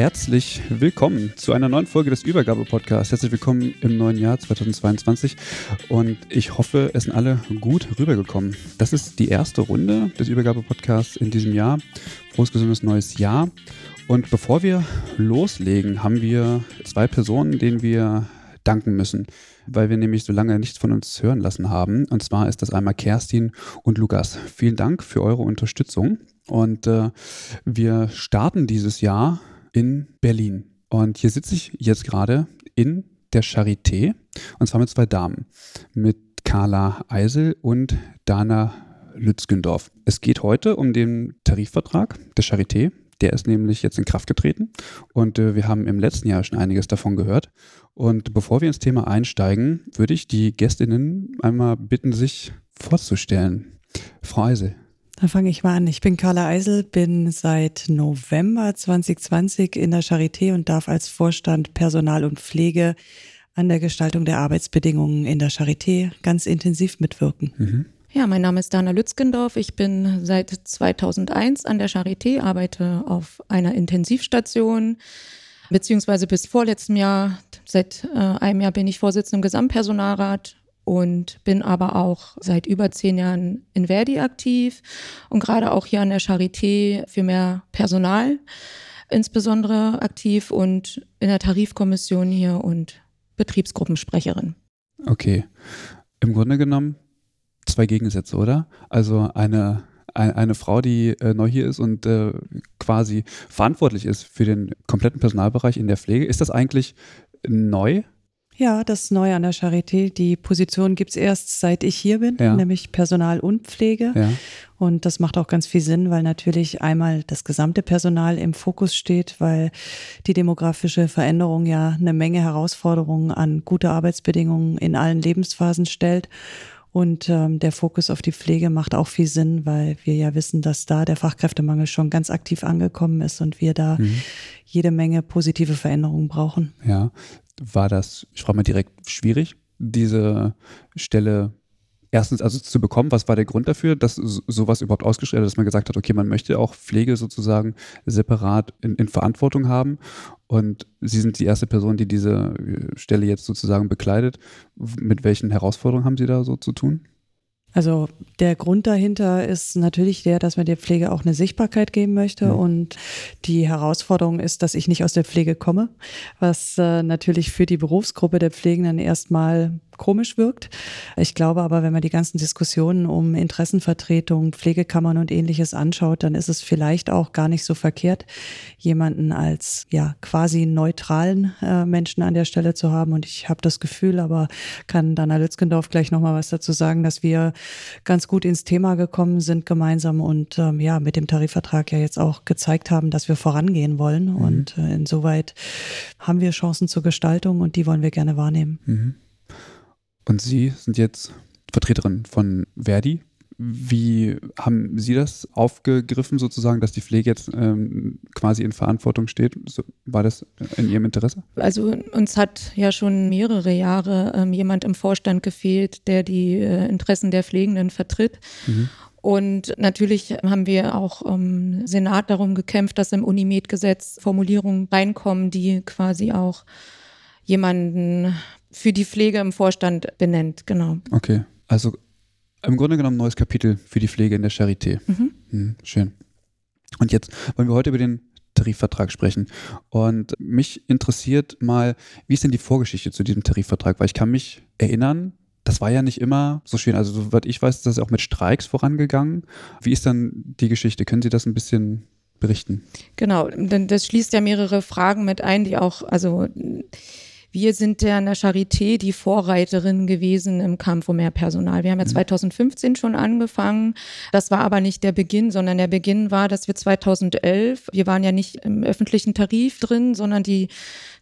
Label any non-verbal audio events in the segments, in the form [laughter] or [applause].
Herzlich willkommen zu einer neuen Folge des Übergabe-Podcasts. Herzlich willkommen im neuen Jahr 2022 und ich hoffe, es sind alle gut rübergekommen. Das ist die erste Runde des Übergabe-Podcasts in diesem Jahr. Frohes, gesundes neues Jahr. Und bevor wir loslegen, haben wir zwei Personen, denen wir danken müssen, weil wir nämlich so lange nichts von uns hören lassen haben. Und zwar ist das einmal Kerstin und Lukas. Vielen Dank für eure Unterstützung. Und äh, wir starten dieses Jahr in Berlin. Und hier sitze ich jetzt gerade in der Charité und zwar mit zwei Damen, mit Carla Eisel und Dana Lützgendorf. Es geht heute um den Tarifvertrag der Charité. Der ist nämlich jetzt in Kraft getreten und äh, wir haben im letzten Jahr schon einiges davon gehört. Und bevor wir ins Thema einsteigen, würde ich die Gästinnen einmal bitten, sich vorzustellen. Frau Eisel. Dann fange ich mal an. Ich bin Carla Eisel, bin seit November 2020 in der Charité und darf als Vorstand Personal und Pflege an der Gestaltung der Arbeitsbedingungen in der Charité ganz intensiv mitwirken. Mhm. Ja, mein Name ist Dana Lützgendorf. Ich bin seit 2001 an der Charité, arbeite auf einer Intensivstation, beziehungsweise bis vorletztem Jahr, seit äh, einem Jahr bin ich Vorsitzende im Gesamtpersonalrat und bin aber auch seit über zehn Jahren in Verdi aktiv und gerade auch hier an der Charité für mehr Personal insbesondere aktiv und in der Tarifkommission hier und Betriebsgruppensprecherin. Okay. Im Grunde genommen zwei Gegensätze, oder? Also eine, eine, Frau, die äh, neu hier ist und äh, quasi verantwortlich ist für den kompletten Personalbereich in der Pflege. Ist das eigentlich neu? Ja, das ist neu an der Charité. Die Position gibt es erst seit ich hier bin, ja. nämlich Personal und Pflege. Ja. Und das macht auch ganz viel Sinn, weil natürlich einmal das gesamte Personal im Fokus steht, weil die demografische Veränderung ja eine Menge Herausforderungen an gute Arbeitsbedingungen in allen Lebensphasen stellt. Und ähm, der Fokus auf die Pflege macht auch viel Sinn, weil wir ja wissen, dass da der Fachkräftemangel schon ganz aktiv angekommen ist und wir da mhm. jede Menge positive Veränderungen brauchen. Ja, war das, ich frage mal direkt, schwierig, diese Stelle erstens also zu bekommen? Was war der Grund dafür, dass sowas überhaupt ist, dass man gesagt hat, okay, man möchte auch Pflege sozusagen separat in, in, Verantwortung haben und Sie sind die erste Person, die diese Stelle jetzt sozusagen bekleidet. Mit welchen Herausforderungen haben Sie da so zu tun? Also der Grund dahinter ist natürlich der, dass man der Pflege auch eine Sichtbarkeit geben möchte. Mhm. Und die Herausforderung ist, dass ich nicht aus der Pflege komme, was äh, natürlich für die Berufsgruppe der Pflegenden erstmal komisch wirkt. Ich glaube aber, wenn man die ganzen Diskussionen um Interessenvertretung, Pflegekammern und ähnliches anschaut, dann ist es vielleicht auch gar nicht so verkehrt, jemanden als ja quasi neutralen äh, Menschen an der Stelle zu haben. Und ich habe das Gefühl, aber kann Dana Lützgendorf gleich nochmal was dazu sagen, dass wir ganz gut ins Thema gekommen sind gemeinsam und ähm, ja mit dem Tarifvertrag ja jetzt auch gezeigt haben, dass wir vorangehen wollen. Mhm. Und äh, insoweit haben wir Chancen zur Gestaltung und die wollen wir gerne wahrnehmen. Mhm. Und Sie sind jetzt Vertreterin von Verdi. Wie haben Sie das aufgegriffen, sozusagen, dass die Pflege jetzt ähm, quasi in Verantwortung steht? So, war das in Ihrem Interesse? Also uns hat ja schon mehrere Jahre ähm, jemand im Vorstand gefehlt, der die äh, Interessen der Pflegenden vertritt. Mhm. Und natürlich haben wir auch im Senat darum gekämpft, dass im Unimed-Gesetz Formulierungen reinkommen, die quasi auch jemanden für die Pflege im Vorstand benennt, genau. Okay, also im Grunde genommen ein neues Kapitel für die Pflege in der Charité. Mhm. Mhm, schön. Und jetzt wollen wir heute über den Tarifvertrag sprechen. Und mich interessiert mal, wie ist denn die Vorgeschichte zu diesem Tarifvertrag? Weil ich kann mich erinnern, das war ja nicht immer so schön. Also, soweit ich weiß, ist das auch mit Streiks vorangegangen. Wie ist dann die Geschichte? Können Sie das ein bisschen berichten? Genau, denn das schließt ja mehrere Fragen mit ein, die auch, also wir sind ja in der Charité die Vorreiterin gewesen im Kampf um mehr Personal. Wir haben ja 2015 mhm. schon angefangen. Das war aber nicht der Beginn, sondern der Beginn war, dass wir 2011, wir waren ja nicht im öffentlichen Tarif drin, sondern die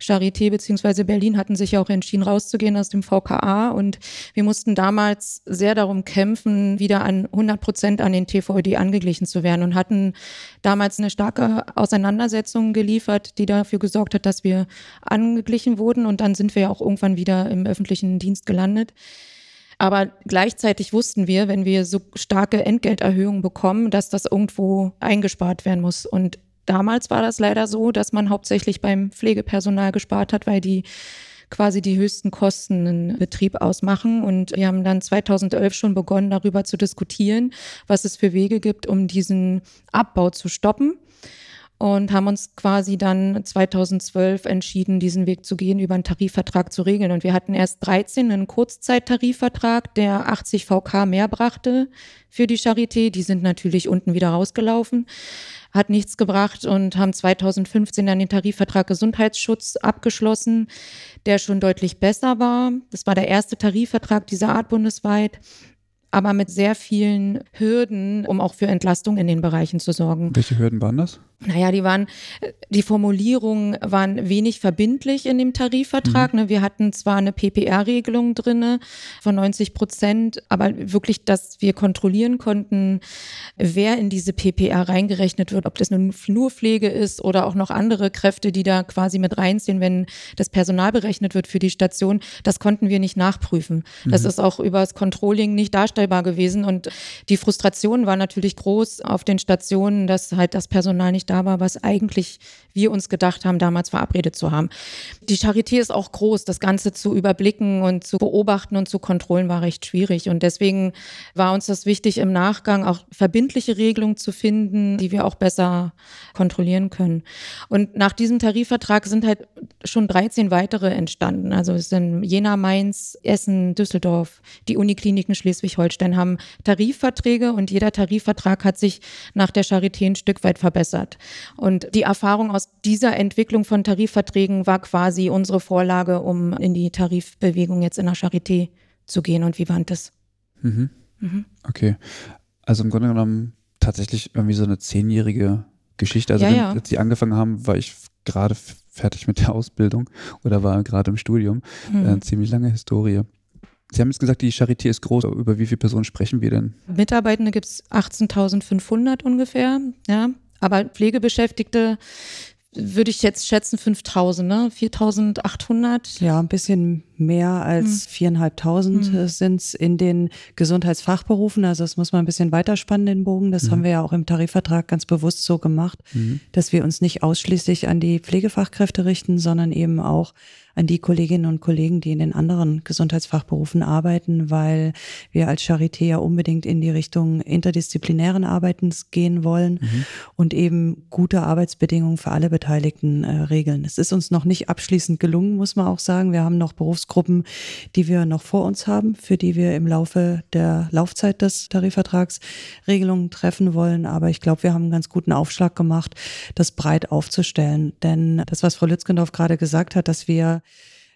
Charité bzw. Berlin hatten sich ja auch entschieden, rauszugehen aus dem VKA. Und wir mussten damals sehr darum kämpfen, wieder an 100 Prozent an den TVÖD angeglichen zu werden und hatten damals eine starke Auseinandersetzung geliefert, die dafür gesorgt hat, dass wir angeglichen wurden. Und dann sind wir ja auch irgendwann wieder im öffentlichen Dienst gelandet. Aber gleichzeitig wussten wir, wenn wir so starke Entgelterhöhungen bekommen, dass das irgendwo eingespart werden muss. Und damals war das leider so, dass man hauptsächlich beim Pflegepersonal gespart hat, weil die quasi die höchsten Kosten in Betrieb ausmachen. Und wir haben dann 2011 schon begonnen, darüber zu diskutieren, was es für Wege gibt, um diesen Abbau zu stoppen und haben uns quasi dann 2012 entschieden, diesen Weg zu gehen, über einen Tarifvertrag zu regeln. Und wir hatten erst 13 einen Kurzzeittarifvertrag, der 80 VK mehr brachte für die Charité. Die sind natürlich unten wieder rausgelaufen, hat nichts gebracht und haben 2015 dann den Tarifvertrag Gesundheitsschutz abgeschlossen, der schon deutlich besser war. Das war der erste Tarifvertrag dieser Art bundesweit aber mit sehr vielen Hürden, um auch für Entlastung in den Bereichen zu sorgen. Welche Hürden waren das? Naja, die waren, die Formulierungen waren wenig verbindlich in dem Tarifvertrag. Mhm. Ne? Wir hatten zwar eine PPR-Regelung drinne von 90 Prozent, aber wirklich, dass wir kontrollieren konnten, wer in diese PPR reingerechnet wird, ob das nun nur Pflege ist oder auch noch andere Kräfte, die da quasi mit reinziehen, wenn das Personal berechnet wird für die Station, das konnten wir nicht nachprüfen. Mhm. Das ist auch über das Controlling nicht darstellbar gewesen und die Frustration war natürlich groß auf den Stationen, dass halt das Personal nicht da war, was eigentlich wir uns gedacht haben, damals verabredet zu haben. Die Charité ist auch groß, das Ganze zu überblicken und zu beobachten und zu kontrollen war recht schwierig. Und deswegen war uns das wichtig, im Nachgang auch verbindliche Regelungen zu finden, die wir auch besser kontrollieren können. Und nach diesem Tarifvertrag sind halt schon 13 weitere entstanden. Also es sind Jena, Mainz, Essen, Düsseldorf, die Unikliniken Schleswig-Holstein haben Tarifverträge und jeder Tarifvertrag hat sich nach der Charité ein Stück weit verbessert. Und die Erfahrung aus dieser Entwicklung von Tarifverträgen war quasi unsere Vorlage, um in die Tarifbewegung jetzt in der Charité zu gehen. Und wie war das? Mhm. Mhm. Okay. Also im Grunde genommen tatsächlich irgendwie so eine zehnjährige Geschichte. Also ja, ja. als Sie angefangen haben, war ich gerade fertig mit der Ausbildung oder war gerade im Studium. Mhm. Äh, ziemlich lange Historie. Sie haben jetzt gesagt, die Charité ist groß. Über wie viele Personen sprechen wir denn? Mitarbeitende gibt es 18.500 ungefähr. Ja, aber Pflegebeschäftigte würde ich jetzt schätzen 5000, ne? 4800. Ja, ein bisschen mehr als hm. viereinhalbtausend hm. sind es in den Gesundheitsfachberufen. Also das muss man ein bisschen weiterspannen, den Bogen. Das mhm. haben wir ja auch im Tarifvertrag ganz bewusst so gemacht, mhm. dass wir uns nicht ausschließlich an die Pflegefachkräfte richten, sondern eben auch an die Kolleginnen und Kollegen, die in den anderen Gesundheitsfachberufen arbeiten, weil wir als Charité ja unbedingt in die Richtung interdisziplinären Arbeitens gehen wollen mhm. und eben gute Arbeitsbedingungen für alle Beteiligten äh, regeln. Es ist uns noch nicht abschließend gelungen, muss man auch sagen. Wir haben noch Berufsgruppen, die wir noch vor uns haben, für die wir im Laufe der Laufzeit des Tarifvertrags Regelungen treffen wollen. Aber ich glaube, wir haben einen ganz guten Aufschlag gemacht, das breit aufzustellen. Denn das, was Frau Lützgendorf gerade gesagt hat, dass wir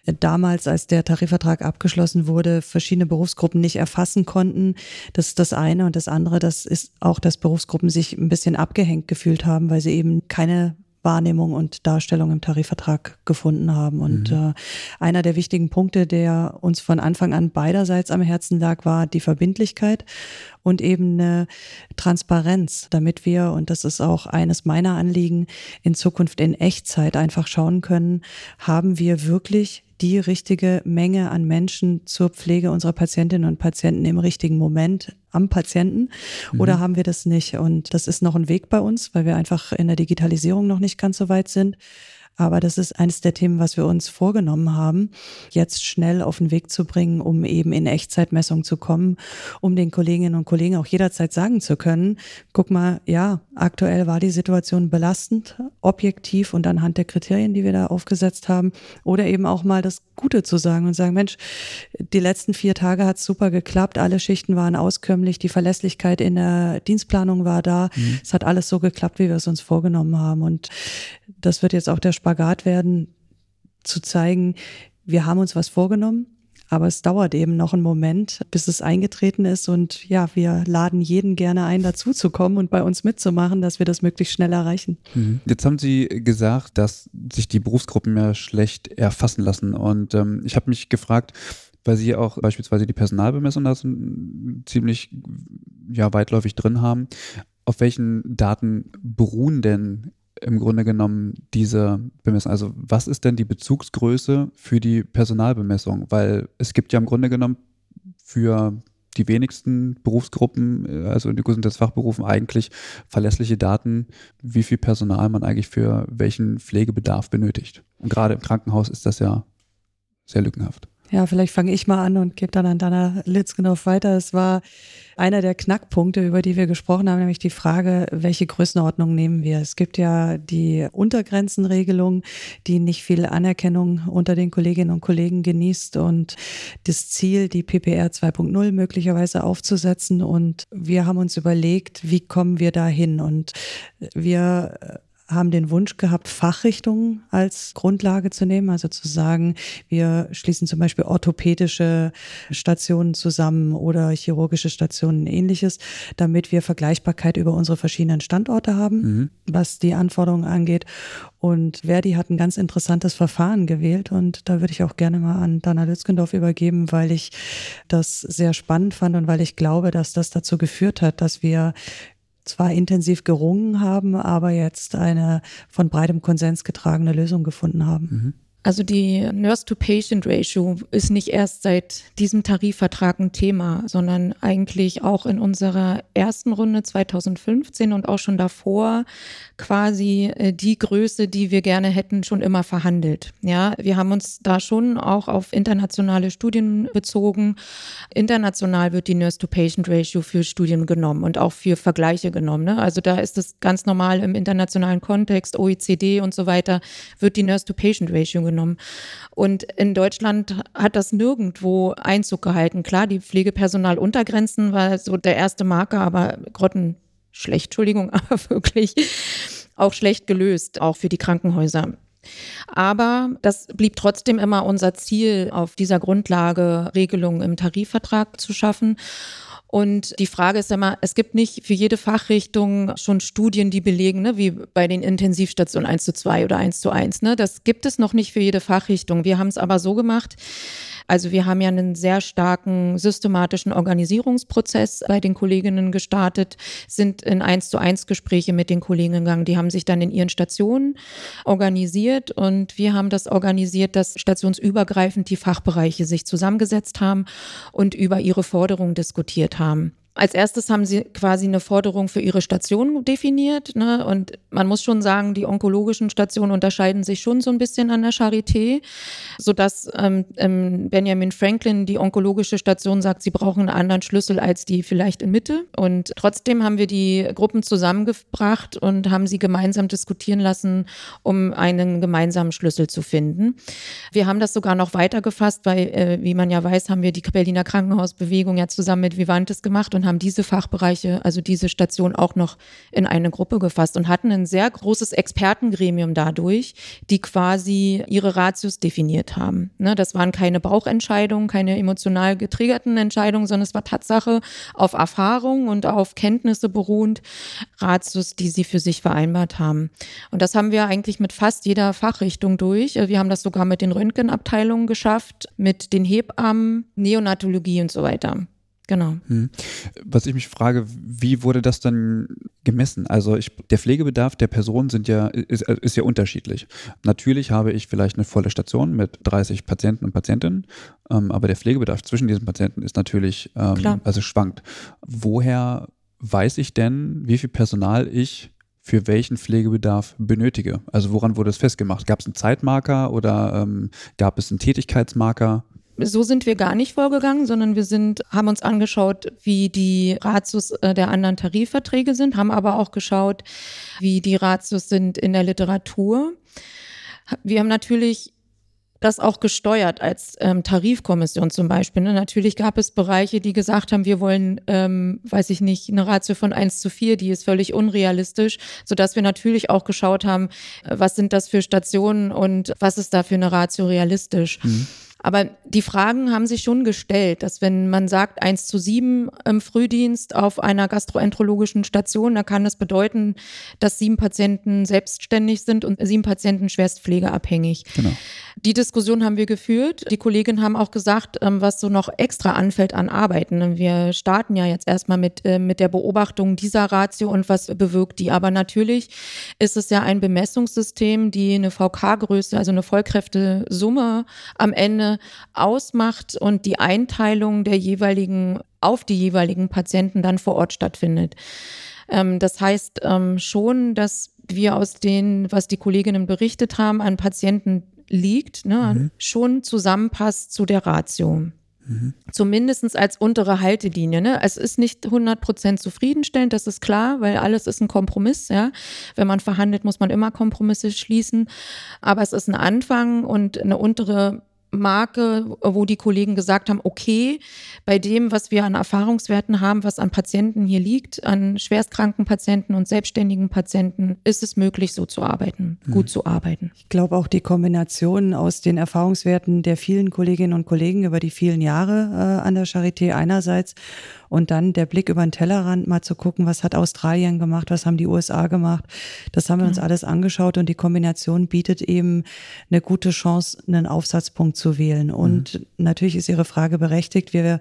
damals, als der Tarifvertrag abgeschlossen wurde, verschiedene Berufsgruppen nicht erfassen konnten. Das ist das eine. Und das andere, das ist auch, dass Berufsgruppen sich ein bisschen abgehängt gefühlt haben, weil sie eben keine Wahrnehmung und Darstellung im Tarifvertrag gefunden haben. Und mhm. äh, einer der wichtigen Punkte, der uns von Anfang an beiderseits am Herzen lag, war die Verbindlichkeit und eben eine Transparenz, damit wir, und das ist auch eines meiner Anliegen, in Zukunft in Echtzeit einfach schauen können, haben wir wirklich die richtige Menge an Menschen zur Pflege unserer Patientinnen und Patienten im richtigen Moment am Patienten mhm. oder haben wir das nicht? Und das ist noch ein Weg bei uns, weil wir einfach in der Digitalisierung noch nicht ganz so weit sind. Aber das ist eines der Themen, was wir uns vorgenommen haben, jetzt schnell auf den Weg zu bringen, um eben in Echtzeitmessung zu kommen, um den Kolleginnen und Kollegen auch jederzeit sagen zu können, guck mal, ja, aktuell war die Situation belastend, objektiv und anhand der Kriterien, die wir da aufgesetzt haben, oder eben auch mal das Gute zu sagen und sagen, Mensch, die letzten vier Tage hat super geklappt, alle Schichten waren auskömmlich, die Verlässlichkeit in der Dienstplanung war da, mhm. es hat alles so geklappt, wie wir es uns vorgenommen haben. Und das wird jetzt auch der Spagat werden, zu zeigen, wir haben uns was vorgenommen, aber es dauert eben noch einen Moment, bis es eingetreten ist. Und ja, wir laden jeden gerne ein, dazuzukommen und bei uns mitzumachen, dass wir das möglichst schnell erreichen. Mhm. Jetzt haben Sie gesagt, dass sich die Berufsgruppen ja schlecht erfassen lassen. Und ähm, ich habe mich gefragt, weil Sie auch beispielsweise die Personalbemessung da ziemlich ja, weitläufig drin haben. Auf welchen Daten beruhen denn im Grunde genommen diese Bemessung? Also was ist denn die Bezugsgröße für die Personalbemessung? Weil es gibt ja im Grunde genommen für die wenigsten Berufsgruppen, äh, also in den Gesundheitsfachberufen, eigentlich verlässliche Daten, wie viel Personal man eigentlich für welchen Pflegebedarf benötigt. Und gerade im Krankenhaus ist das ja sehr lückenhaft. Ja, vielleicht fange ich mal an und gebe dann an Dana Litzgenov weiter. Es war einer der Knackpunkte, über die wir gesprochen haben, nämlich die Frage, welche Größenordnung nehmen wir? Es gibt ja die Untergrenzenregelung, die nicht viel Anerkennung unter den Kolleginnen und Kollegen genießt und das Ziel, die PPR 2.0 möglicherweise aufzusetzen. Und wir haben uns überlegt, wie kommen wir da hin? Und wir haben den Wunsch gehabt, Fachrichtungen als Grundlage zu nehmen, also zu sagen, wir schließen zum Beispiel orthopädische Stationen zusammen oder chirurgische Stationen ähnliches, damit wir Vergleichbarkeit über unsere verschiedenen Standorte haben, mhm. was die Anforderungen angeht. Und Verdi hat ein ganz interessantes Verfahren gewählt und da würde ich auch gerne mal an Dana Lützgendorf übergeben, weil ich das sehr spannend fand und weil ich glaube, dass das dazu geführt hat, dass wir zwar intensiv gerungen haben, aber jetzt eine von breitem Konsens getragene Lösung gefunden haben. Mhm. Also die Nurse-to-Patient-Ratio ist nicht erst seit diesem Tarifvertrag ein Thema, sondern eigentlich auch in unserer ersten Runde 2015 und auch schon davor quasi äh, die Größe, die wir gerne hätten, schon immer verhandelt. Ja, wir haben uns da schon auch auf internationale Studien bezogen. International wird die Nurse-to-Patient-Ratio für Studien genommen und auch für Vergleiche genommen. Ne? Also da ist es ganz normal im internationalen Kontext, OECD und so weiter, wird die Nurse-to-Patient-Ratio genommen genommen. Und in Deutschland hat das nirgendwo Einzug gehalten. Klar, die Pflegepersonaluntergrenzen war so der erste Marker, aber Grotten schlecht, Entschuldigung, [laughs] aber wirklich auch schlecht gelöst, auch für die Krankenhäuser. Aber das blieb trotzdem immer unser Ziel, auf dieser Grundlage Regelungen im Tarifvertrag zu schaffen. Und die Frage ist immer, es gibt nicht für jede Fachrichtung schon Studien, die belegen, ne, wie bei den Intensivstationen 1 zu 2 oder 1 zu 1. Ne? Das gibt es noch nicht für jede Fachrichtung. Wir haben es aber so gemacht, also wir haben ja einen sehr starken systematischen Organisierungsprozess bei den Kolleginnen gestartet, sind in eins zu eins Gespräche mit den Kollegen gegangen. Die haben sich dann in ihren Stationen organisiert und wir haben das organisiert, dass stationsübergreifend die Fachbereiche sich zusammengesetzt haben und über ihre Forderungen diskutiert haben. Als erstes haben sie quasi eine Forderung für ihre Station definiert. Ne? Und man muss schon sagen, die onkologischen Stationen unterscheiden sich schon so ein bisschen an der Charité, sodass ähm, ähm, Benjamin Franklin, die onkologische Station, sagt, sie brauchen einen anderen Schlüssel als die vielleicht in Mitte. Und trotzdem haben wir die Gruppen zusammengebracht und haben sie gemeinsam diskutieren lassen, um einen gemeinsamen Schlüssel zu finden. Wir haben das sogar noch weiter gefasst, weil, äh, wie man ja weiß, haben wir die Berliner Krankenhausbewegung ja zusammen mit Vivantes gemacht und und haben diese Fachbereiche, also diese Station auch noch in eine Gruppe gefasst und hatten ein sehr großes Expertengremium dadurch, die quasi ihre Ratios definiert haben. Ne, das waren keine Bauchentscheidungen, keine emotional getriggerten Entscheidungen, sondern es war Tatsache auf Erfahrung und auf Kenntnisse beruhend Ratios, die sie für sich vereinbart haben. Und das haben wir eigentlich mit fast jeder Fachrichtung durch. Wir haben das sogar mit den Röntgenabteilungen geschafft, mit den Hebammen, Neonatologie und so weiter. Genau. Hm. Was ich mich frage, wie wurde das dann gemessen? Also ich, der Pflegebedarf der Personen sind ja, ist, ist, ja unterschiedlich. Natürlich habe ich vielleicht eine volle Station mit 30 Patienten und Patientinnen, ähm, aber der Pflegebedarf zwischen diesen Patienten ist natürlich, ähm, also schwankt. Woher weiß ich denn, wie viel Personal ich für welchen Pflegebedarf benötige. Also woran wurde es festgemacht? Gab es einen Zeitmarker oder ähm, gab es einen Tätigkeitsmarker? So sind wir gar nicht vorgegangen, sondern wir sind, haben uns angeschaut, wie die Ratios äh, der anderen Tarifverträge sind, haben aber auch geschaut, wie die Ratios sind in der Literatur. Wir haben natürlich das auch gesteuert als ähm, Tarifkommission zum Beispiel. Ne? Natürlich gab es Bereiche, die gesagt haben, wir wollen, ähm, weiß ich nicht, eine Ratio von 1 zu 4, die ist völlig unrealistisch, sodass wir natürlich auch geschaut haben, äh, was sind das für Stationen und was ist da für eine Ratio realistisch. Mhm. Aber die Fragen haben sich schon gestellt, dass wenn man sagt eins zu sieben im Frühdienst auf einer gastroenterologischen Station, da kann das bedeuten, dass sieben Patienten selbstständig sind und sieben Patienten schwerstpflegeabhängig. Genau. Die Diskussion haben wir geführt. Die Kolleginnen haben auch gesagt, ähm, was so noch extra anfällt an Arbeiten. Wir starten ja jetzt erstmal mit, äh, mit der Beobachtung dieser Ratio und was bewirkt die. Aber natürlich ist es ja ein Bemessungssystem, die eine VK-Größe, also eine Vollkräftesumme am Ende ausmacht und die Einteilung der jeweiligen auf die jeweiligen Patienten dann vor Ort stattfindet. Ähm, das heißt ähm, schon, dass wir aus den, was die Kolleginnen berichtet haben, an Patienten liegt, ne, mhm. schon zusammenpasst zu der Ratio. Mhm. Zumindest als untere Haltelinie. Ne? Es ist nicht 100% zufriedenstellend, das ist klar, weil alles ist ein Kompromiss. Ja? Wenn man verhandelt, muss man immer Kompromisse schließen. Aber es ist ein Anfang und eine untere Marke, wo die Kollegen gesagt haben, okay, bei dem, was wir an Erfahrungswerten haben, was an Patienten hier liegt, an schwerstkranken Patienten und selbstständigen Patienten, ist es möglich, so zu arbeiten, mhm. gut zu arbeiten. Ich glaube auch die Kombination aus den Erfahrungswerten der vielen Kolleginnen und Kollegen über die vielen Jahre äh, an der Charité einerseits und dann der Blick über den Tellerrand mal zu gucken, was hat Australien gemacht, was haben die USA gemacht. Das haben wir uns mhm. alles angeschaut und die Kombination bietet eben eine gute Chance, einen Aufsatzpunkt zu wählen. Und mhm. natürlich ist Ihre Frage berechtigt. Wir,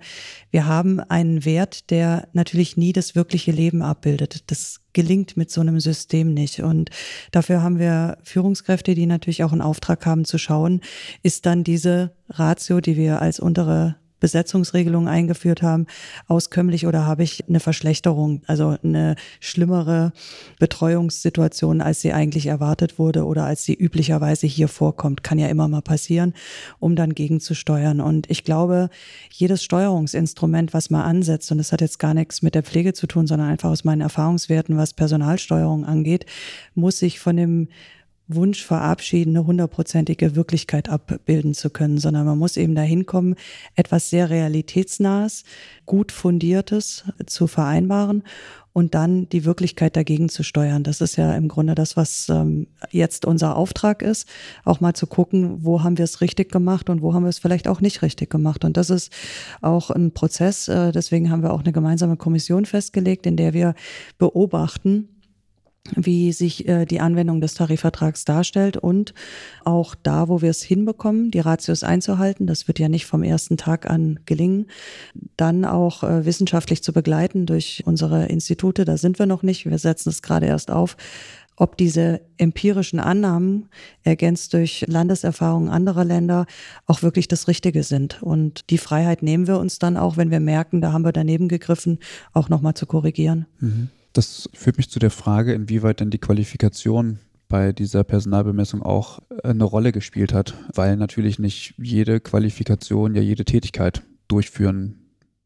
wir haben einen Wert, der natürlich nie das wirkliche Leben abbildet. Das gelingt mit so einem System nicht. Und dafür haben wir Führungskräfte, die natürlich auch einen Auftrag haben zu schauen, ist dann diese Ratio, die wir als untere Besetzungsregelungen eingeführt haben, auskömmlich oder habe ich eine Verschlechterung, also eine schlimmere Betreuungssituation, als sie eigentlich erwartet wurde oder als sie üblicherweise hier vorkommt. Kann ja immer mal passieren, um dann gegenzusteuern. Und ich glaube, jedes Steuerungsinstrument, was man ansetzt, und das hat jetzt gar nichts mit der Pflege zu tun, sondern einfach aus meinen Erfahrungswerten, was Personalsteuerung angeht, muss sich von dem Wunsch verabschieden, eine hundertprozentige Wirklichkeit abbilden zu können, sondern man muss eben dahin kommen, etwas sehr realitätsnahes, gut fundiertes zu vereinbaren und dann die Wirklichkeit dagegen zu steuern. Das ist ja im Grunde das, was ähm, jetzt unser Auftrag ist, auch mal zu gucken, wo haben wir es richtig gemacht und wo haben wir es vielleicht auch nicht richtig gemacht. Und das ist auch ein Prozess. Äh, deswegen haben wir auch eine gemeinsame Kommission festgelegt, in der wir beobachten, wie sich äh, die Anwendung des Tarifvertrags darstellt und auch da, wo wir es hinbekommen, die Ratios einzuhalten, das wird ja nicht vom ersten Tag an gelingen, dann auch äh, wissenschaftlich zu begleiten durch unsere Institute, da sind wir noch nicht, wir setzen es gerade erst auf, ob diese empirischen Annahmen, ergänzt durch Landeserfahrungen anderer Länder, auch wirklich das Richtige sind. Und die Freiheit nehmen wir uns dann auch, wenn wir merken, da haben wir daneben gegriffen, auch nochmal zu korrigieren. Mhm. Das führt mich zu der Frage, inwieweit denn die Qualifikation bei dieser Personalbemessung auch äh, eine Rolle gespielt hat, weil natürlich nicht jede Qualifikation ja jede Tätigkeit durchführen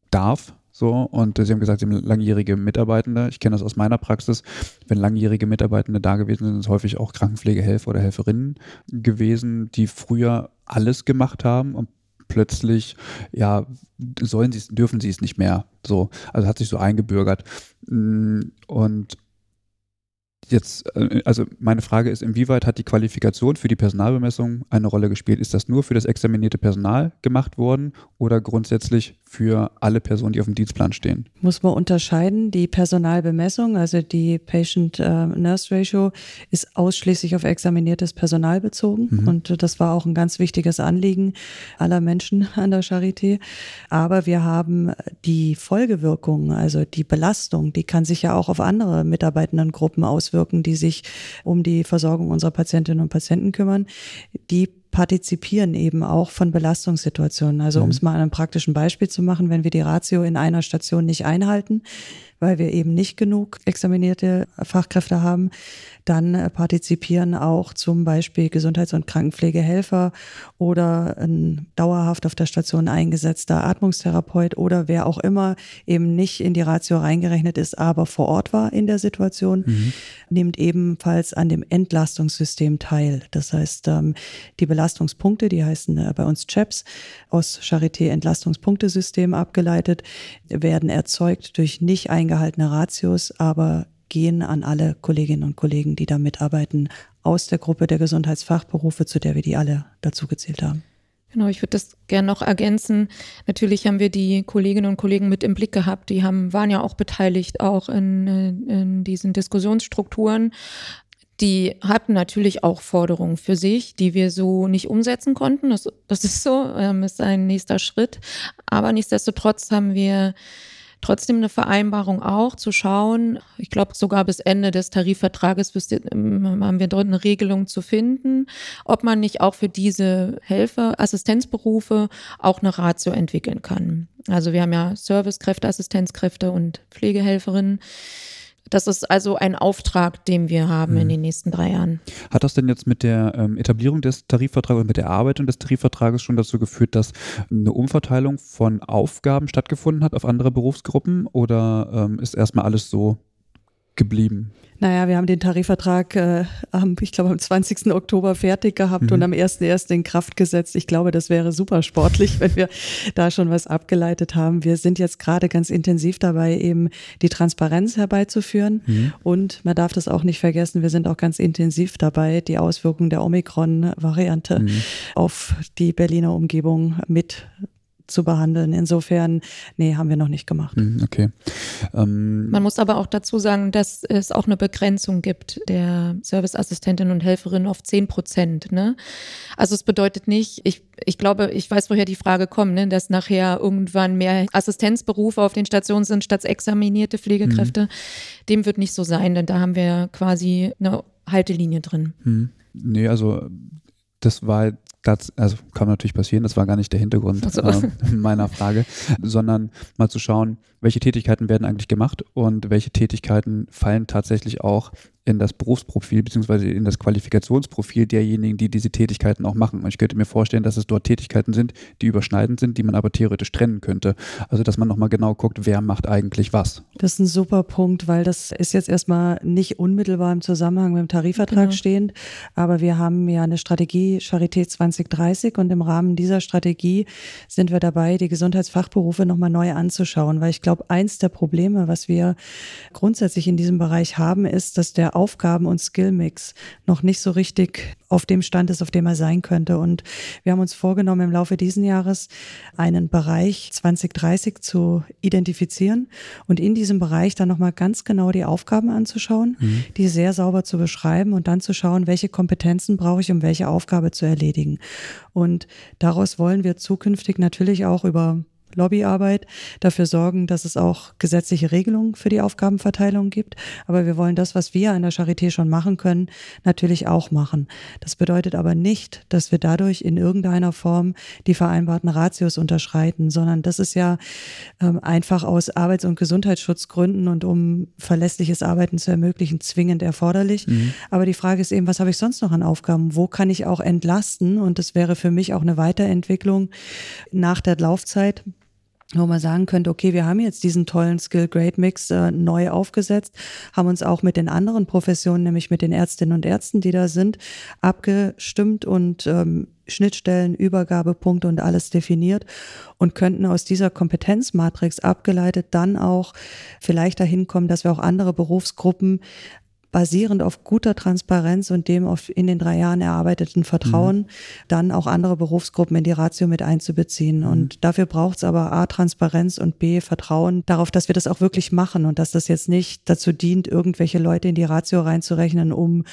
darf. So, und Sie haben gesagt, Sie haben langjährige Mitarbeitende. Ich kenne das aus meiner Praxis. Wenn langjährige Mitarbeitende da gewesen sind, sind es häufig auch Krankenpflegehelfer oder Helferinnen gewesen, die früher alles gemacht haben und plötzlich, ja, sollen sie es, dürfen sie es nicht mehr. So, also hat sich so eingebürgert. Mm, und Jetzt, äh, also meine Frage ist, inwieweit hat die Qualifikation für die Personalbemessung eine Rolle gespielt? Ist das nur für das examinierte Personal gemacht worden oder grundsätzlich für alle Personen, die auf dem Dienstplan stehen? Muss man unterscheiden. Die Personalbemessung, also die Patient-Nurse-Ratio, ist ausschließlich auf examiniertes Personal bezogen. Mhm. Und das war auch ein ganz wichtiges Anliegen aller Menschen [laughs] an der Charité. Aber wir haben die Folgewirkungen, also die Belastung, die kann sich ja auch auf andere Mitarbeitendengruppen auswirken auswirken, die sich um die Versorgung unserer Patientinnen und Patienten kümmern, die partizipieren eben auch von Belastungssituationen. Also um es mal an einem praktischen Beispiel zu machen, wenn wir die Ratio in einer Station nicht einhalten, weil wir eben nicht genug examinierte Fachkräfte haben, dann äh, partizipieren auch zum Beispiel Gesundheits- und Krankenpflegehelfer oder ein dauerhaft auf der Station eingesetzter Atmungstherapeut oder wer auch immer eben nicht in die Ratio reingerechnet ist, aber vor Ort war in der Situation, mhm. nimmt ebenfalls an dem Entlastungssystem teil. Das heißt, ähm, die Belastungspunkte, die heißen äh, bei uns CHEPS, aus Charité Entlastungspunktesystem abgeleitet, werden erzeugt durch nicht eingehaltene Ratios, aber gehen an alle Kolleginnen und Kollegen, die da mitarbeiten, aus der Gruppe der Gesundheitsfachberufe, zu der wir die alle dazu gezählt haben. Genau, ich würde das gerne noch ergänzen. Natürlich haben wir die Kolleginnen und Kollegen mit im Blick gehabt. Die haben, waren ja auch beteiligt, auch in, in diesen Diskussionsstrukturen. Die hatten natürlich auch Forderungen für sich, die wir so nicht umsetzen konnten. Das, das ist so, ähm, ist ein nächster Schritt. Aber nichtsdestotrotz haben wir trotzdem eine Vereinbarung auch zu schauen. Ich glaube, sogar bis Ende des Tarifvertrages ähm, haben wir dort eine Regelung zu finden, ob man nicht auch für diese Helfer, Assistenzberufe auch eine Ratio entwickeln kann. Also wir haben ja Servicekräfte, Assistenzkräfte und Pflegehelferinnen das ist also ein Auftrag, den wir haben mhm. in den nächsten drei Jahren. Hat das denn jetzt mit der ähm, Etablierung des Tarifvertrags und mit der Erarbeitung des Tarifvertrages schon dazu geführt, dass eine Umverteilung von Aufgaben stattgefunden hat auf andere Berufsgruppen oder ähm, ist erstmal alles so geblieben? Naja, wir haben den Tarifvertrag, äh, am, ich glaube, am 20. Oktober fertig gehabt mhm. und am 1.1. in Kraft gesetzt. Ich glaube, das wäre super sportlich, [laughs] wenn wir da schon was abgeleitet haben. Wir sind jetzt gerade ganz intensiv dabei, eben die Transparenz herbeizuführen. Mhm. Und man darf das auch nicht vergessen, wir sind auch ganz intensiv dabei, die Auswirkungen der Omikron-Variante mhm. auf die Berliner Umgebung mit zu behandeln. Insofern, nee, haben wir noch nicht gemacht. Mhm, okay. Ähm Man muss aber auch dazu sagen, dass es auch eine Begrenzung gibt der Serviceassistentinnen und Helferinnen auf 10 Prozent. Ne? Also es bedeutet nicht, ich, ich glaube, ich weiß, woher die Frage kommt, ne? dass nachher irgendwann mehr Assistenzberufe auf den Stationen sind statt examinierte Pflegekräfte. Mhm. Dem wird nicht so sein, denn da haben wir quasi eine Haltelinie drin. Mhm. Nee, also das war das, also kann natürlich passieren, das war gar nicht der Hintergrund also. äh, meiner Frage, sondern mal zu schauen, welche Tätigkeiten werden eigentlich gemacht und welche Tätigkeiten fallen tatsächlich auch in das Berufsprofil beziehungsweise in das Qualifikationsprofil derjenigen, die diese Tätigkeiten auch machen. Und ich könnte mir vorstellen, dass es dort Tätigkeiten sind, die überschneidend sind, die man aber theoretisch trennen könnte. Also dass man nochmal genau guckt, wer macht eigentlich was. Das ist ein super Punkt, weil das ist jetzt erstmal nicht unmittelbar im Zusammenhang mit dem Tarifvertrag genau. stehend, aber wir haben ja eine Strategie Charité 2030 und im Rahmen dieser Strategie sind wir dabei, die Gesundheitsfachberufe nochmal neu anzuschauen, weil ich glaube, eins der Probleme, was wir grundsätzlich in diesem Bereich haben, ist, dass der Aufgaben- und Skillmix noch nicht so richtig auf dem Stand ist, auf dem er sein könnte. Und wir haben uns vorgenommen, im Laufe dieses Jahres einen Bereich 2030 zu identifizieren und in diesem Bereich dann nochmal ganz genau die Aufgaben anzuschauen, mhm. die sehr sauber zu beschreiben und dann zu schauen, welche Kompetenzen brauche ich, um welche Aufgabe zu erledigen. Und daraus wollen wir zukünftig natürlich auch über Lobbyarbeit dafür sorgen, dass es auch gesetzliche Regelungen für die Aufgabenverteilung gibt. Aber wir wollen das, was wir an der Charité schon machen können, natürlich auch machen. Das bedeutet aber nicht, dass wir dadurch in irgendeiner Form die vereinbarten Ratios unterschreiten, sondern das ist ja ähm, einfach aus Arbeits- und Gesundheitsschutzgründen und um verlässliches Arbeiten zu ermöglichen, zwingend erforderlich. Mhm. Aber die Frage ist eben, was habe ich sonst noch an Aufgaben? Wo kann ich auch entlasten? Und das wäre für mich auch eine Weiterentwicklung nach der Laufzeit wo man sagen könnte, okay, wir haben jetzt diesen tollen Skill-Grade-Mix äh, neu aufgesetzt, haben uns auch mit den anderen Professionen, nämlich mit den Ärztinnen und Ärzten, die da sind, abgestimmt und ähm, Schnittstellen, Übergabepunkte und alles definiert und könnten aus dieser Kompetenzmatrix abgeleitet dann auch vielleicht dahin kommen, dass wir auch andere Berufsgruppen basierend auf guter Transparenz und dem auf in den drei Jahren erarbeiteten Vertrauen mhm. dann auch andere Berufsgruppen in die Ratio mit einzubeziehen. Mhm. Und dafür braucht es aber A, Transparenz und B, Vertrauen darauf, dass wir das auch wirklich machen und dass das jetzt nicht dazu dient, irgendwelche Leute in die Ratio reinzurechnen, um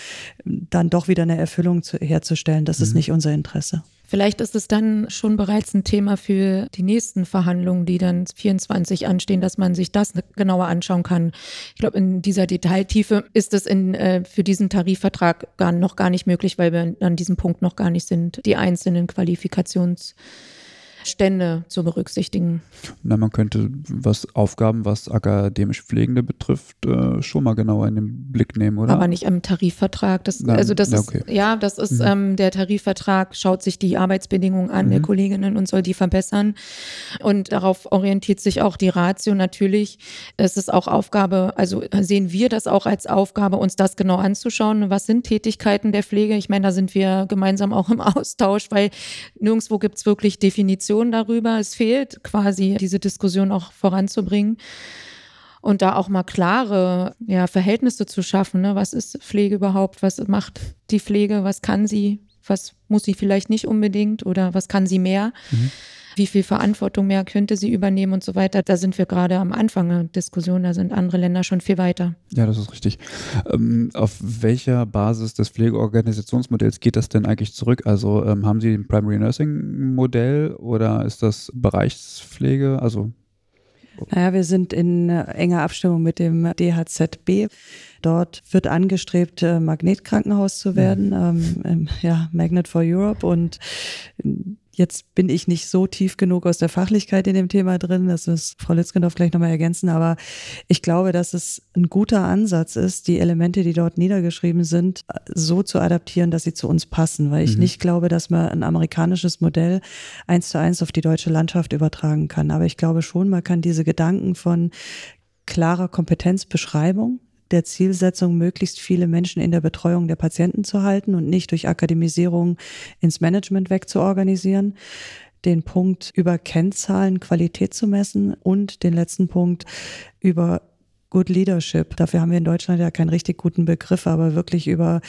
dann doch wieder eine Erfüllung zu, herzustellen. Das mhm. ist nicht unser Interesse. Vielleicht ist es dann schon bereits ein Thema für die nächsten Verhandlungen, die dann 24 anstehen, dass man sich das genauer anschauen kann. Ich glaube, in dieser Detailtiefe ist es in, äh, für diesen Tarifvertrag gar, noch gar nicht möglich, weil wir an diesem Punkt noch gar nicht sind, die einzelnen Qualifikations- Stände zu berücksichtigen. Na, man könnte was Aufgaben, was akademisch Pflegende betrifft, äh, schon mal genauer in den Blick nehmen, oder? Aber nicht im Tarifvertrag. Das, Na, also das ja, okay. ist ja, das ist mhm. ähm, der Tarifvertrag schaut sich die Arbeitsbedingungen an mhm. der Kolleginnen und soll die verbessern. Und darauf orientiert sich auch die Ratio natürlich. Es ist auch Aufgabe, also sehen wir das auch als Aufgabe, uns das genau anzuschauen. Was sind Tätigkeiten der Pflege? Ich meine, da sind wir gemeinsam auch im [laughs] Austausch, weil nirgendwo gibt es wirklich Definitionen Diskussion darüber. Es fehlt quasi, diese Diskussion auch voranzubringen und da auch mal klare ja, Verhältnisse zu schaffen. Ne? Was ist Pflege überhaupt? Was macht die Pflege? Was kann sie? Was muss sie vielleicht nicht unbedingt oder was kann sie mehr? Mhm wie viel Verantwortung mehr könnte sie übernehmen und so weiter. Da sind wir gerade am Anfang der Diskussion, da sind andere Länder schon viel weiter. Ja, das ist richtig. Ähm, auf welcher Basis des Pflegeorganisationsmodells geht das denn eigentlich zurück? Also ähm, haben Sie ein Primary Nursing Modell oder ist das Bereichspflege? Also naja, wir sind in enger Abstimmung mit dem DHZB. Dort wird angestrebt, äh, Magnetkrankenhaus zu werden, mhm. ähm, ja, Magnet for Europe. Und Jetzt bin ich nicht so tief genug aus der Fachlichkeit in dem Thema drin, das ist Frau Litzgendorf gleich nochmal ergänzen, aber ich glaube, dass es ein guter Ansatz ist, die Elemente, die dort niedergeschrieben sind, so zu adaptieren, dass sie zu uns passen, weil ich mhm. nicht glaube, dass man ein amerikanisches Modell eins zu eins auf die deutsche Landschaft übertragen kann. Aber ich glaube schon, man kann diese Gedanken von klarer Kompetenzbeschreibung, der Zielsetzung, möglichst viele Menschen in der Betreuung der Patienten zu halten und nicht durch Akademisierung ins Management wegzuorganisieren den Punkt über Kennzahlen Qualität zu messen und den letzten Punkt über Good Leadership. Dafür haben wir in Deutschland ja keinen richtig guten Begriff, aber wirklich über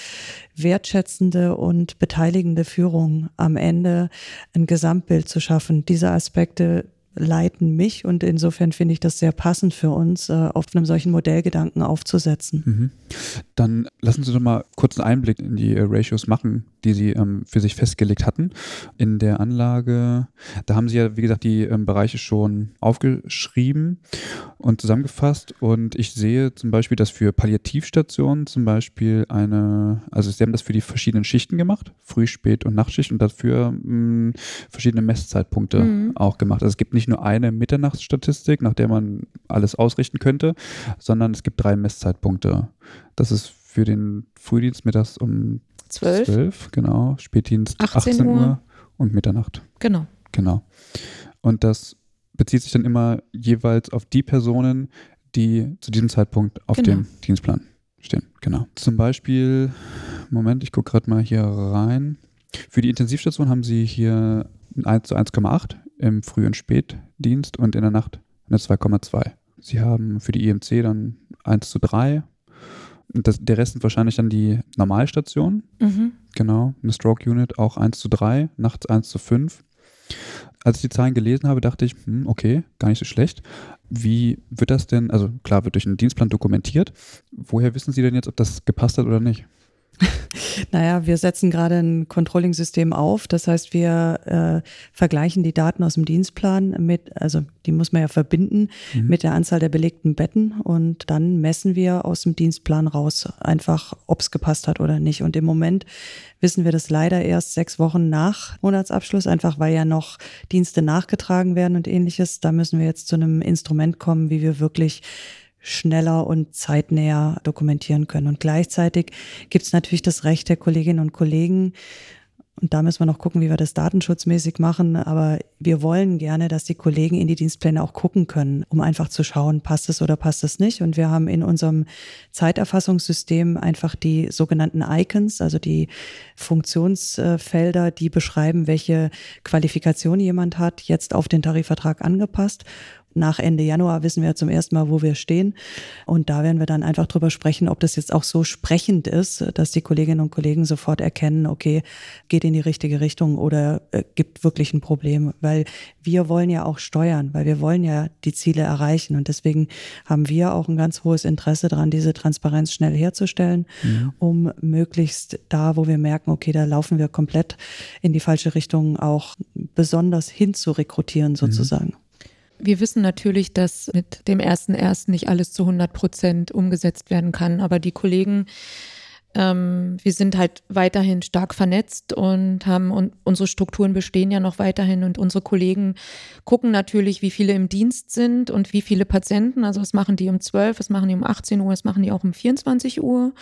wertschätzende und beteiligende Führung am Ende ein Gesamtbild zu schaffen. Diese Aspekte leiten mich und insofern finde ich das sehr passend für uns, äh, auf einem solchen Modellgedanken aufzusetzen. Mhm. Dann lassen Sie doch mal kurz einen Einblick in die äh, Ratios machen, die Sie ähm, für sich festgelegt hatten. In der Anlage, da haben Sie ja, wie gesagt, die ähm, Bereiche schon aufgeschrieben und zusammengefasst und ich sehe zum Beispiel, dass für Palliativstationen zum Beispiel eine, also Sie haben das für die verschiedenen Schichten gemacht, Früh-, Spät- und Nachtschicht und dafür mh, hm, verschiedene Messzeitpunkte mhm. auch gemacht. Also es gibt nicht nur eine Mitternachtsstatistik, nach der man alles ausrichten könnte, sondern es gibt drei Messzeitpunkte. Das ist für den Frühdienst mittags um 12, 12 genau, Spätdienst 18, 18 Uhr. Uhr und Mitternacht. Genau. Genau. Und das bezieht sich dann immer jeweils auf die Personen, die zu diesem Zeitpunkt auf genau. dem Dienstplan stehen. Genau. Zum Beispiel, Moment, ich gucke gerade mal hier rein. Für die Intensivstation haben sie hier 1 zu 1,8 im Früh- und Spätdienst und in der Nacht eine 2,2. Sie haben für die IMC dann 1 zu 3. Das, der Rest sind wahrscheinlich dann die Normalstationen. Mhm. Genau, eine Stroke Unit auch 1 zu 3, nachts 1 zu 5. Als ich die Zahlen gelesen habe, dachte ich, hm, okay, gar nicht so schlecht. Wie wird das denn, also klar wird durch einen Dienstplan dokumentiert. Woher wissen Sie denn jetzt, ob das gepasst hat oder nicht? [laughs] Naja, wir setzen gerade ein Controlling-System auf. Das heißt, wir äh, vergleichen die Daten aus dem Dienstplan mit, also die muss man ja verbinden mhm. mit der Anzahl der belegten Betten und dann messen wir aus dem Dienstplan raus einfach, ob es gepasst hat oder nicht. Und im Moment wissen wir das leider erst sechs Wochen nach Monatsabschluss, einfach weil ja noch Dienste nachgetragen werden und ähnliches. Da müssen wir jetzt zu einem Instrument kommen, wie wir wirklich schneller und zeitnäher dokumentieren können. Und gleichzeitig gibt es natürlich das Recht der Kolleginnen und Kollegen, und da müssen wir noch gucken, wie wir das datenschutzmäßig machen. Aber wir wollen gerne, dass die Kollegen in die Dienstpläne auch gucken können, um einfach zu schauen, passt es oder passt es nicht. Und wir haben in unserem Zeiterfassungssystem einfach die sogenannten Icons, also die Funktionsfelder, die beschreiben, welche Qualifikation jemand hat, jetzt auf den Tarifvertrag angepasst. Nach Ende Januar wissen wir zum ersten Mal, wo wir stehen. Und da werden wir dann einfach drüber sprechen, ob das jetzt auch so sprechend ist, dass die Kolleginnen und Kollegen sofort erkennen, okay, geht in die richtige Richtung oder äh, gibt wirklich ein Problem. Weil wir wollen ja auch steuern, weil wir wollen ja die Ziele erreichen. Und deswegen haben wir auch ein ganz hohes Interesse daran, diese Transparenz schnell herzustellen, mhm. um möglichst da, wo wir merken, okay, da laufen wir komplett in die falsche Richtung, auch besonders hin zu rekrutieren mhm. sozusagen. Mhm. Wir wissen natürlich, dass mit dem ersten ersten nicht alles zu 100 Prozent umgesetzt werden kann, aber die Kollegen ähm, wir sind halt weiterhin stark vernetzt und haben und unsere Strukturen bestehen ja noch weiterhin und unsere Kollegen gucken natürlich, wie viele im Dienst sind und wie viele Patienten. Also was machen die um 12, was machen die um 18 Uhr, was machen die auch um 24 Uhr,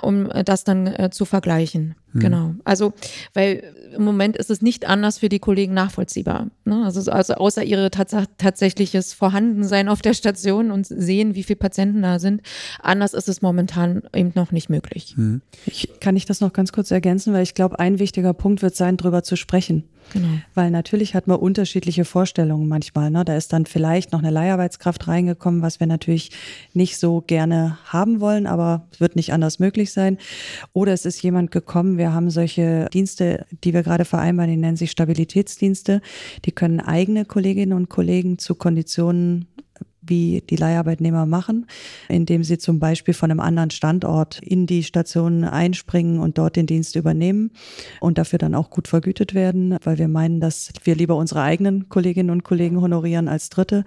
um äh, das dann äh, zu vergleichen. Hm. Genau. Also, weil im Moment ist es nicht anders für die Kollegen nachvollziehbar. Ne? Also, also außer ihre tats tatsächliches Vorhandensein auf der Station und sehen, wie viele Patienten da sind. Anders ist es momentan eben noch nicht möglich. Hm. Ich, kann ich das noch ganz kurz ergänzen, weil ich glaube, ein wichtiger Punkt wird sein, darüber zu sprechen. Genau. Weil natürlich hat man unterschiedliche Vorstellungen manchmal. Ne? Da ist dann vielleicht noch eine Leiharbeitskraft reingekommen, was wir natürlich nicht so gerne haben wollen, aber es wird nicht anders möglich sein. Oder es ist jemand gekommen, wir haben solche Dienste, die wir gerade vereinbaren, die nennen sich Stabilitätsdienste. Die können eigene Kolleginnen und Kollegen zu Konditionen wie die Leiharbeitnehmer machen, indem sie zum Beispiel von einem anderen Standort in die Station einspringen und dort den Dienst übernehmen und dafür dann auch gut vergütet werden, weil wir meinen, dass wir lieber unsere eigenen Kolleginnen und Kollegen honorieren als Dritte.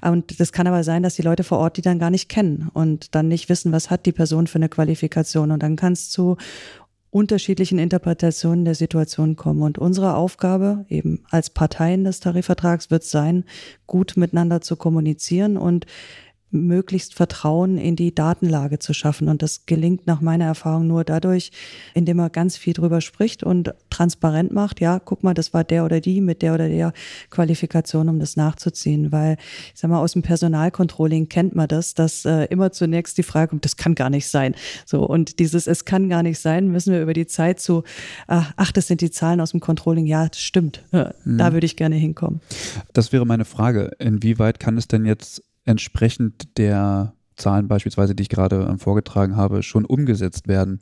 Und das kann aber sein, dass die Leute vor Ort die dann gar nicht kennen und dann nicht wissen, was hat die Person für eine Qualifikation. Und dann kann es zu unterschiedlichen Interpretationen der Situation kommen. Und unsere Aufgabe eben als Parteien des Tarifvertrags wird sein, gut miteinander zu kommunizieren und möglichst Vertrauen in die Datenlage zu schaffen. Und das gelingt nach meiner Erfahrung nur dadurch, indem man ganz viel drüber spricht und transparent macht. Ja, guck mal, das war der oder die mit der oder der Qualifikation, um das nachzuziehen. Weil, ich sag mal, aus dem Personalcontrolling kennt man das, dass äh, immer zunächst die Frage kommt, das kann gar nicht sein. So, und dieses Es kann gar nicht sein, müssen wir über die Zeit zu, ach, ach das sind die Zahlen aus dem Controlling. Ja, das stimmt. Da mhm. würde ich gerne hinkommen. Das wäre meine Frage. Inwieweit kann es denn jetzt entsprechend der Zahlen beispielsweise, die ich gerade ähm, vorgetragen habe, schon umgesetzt werden?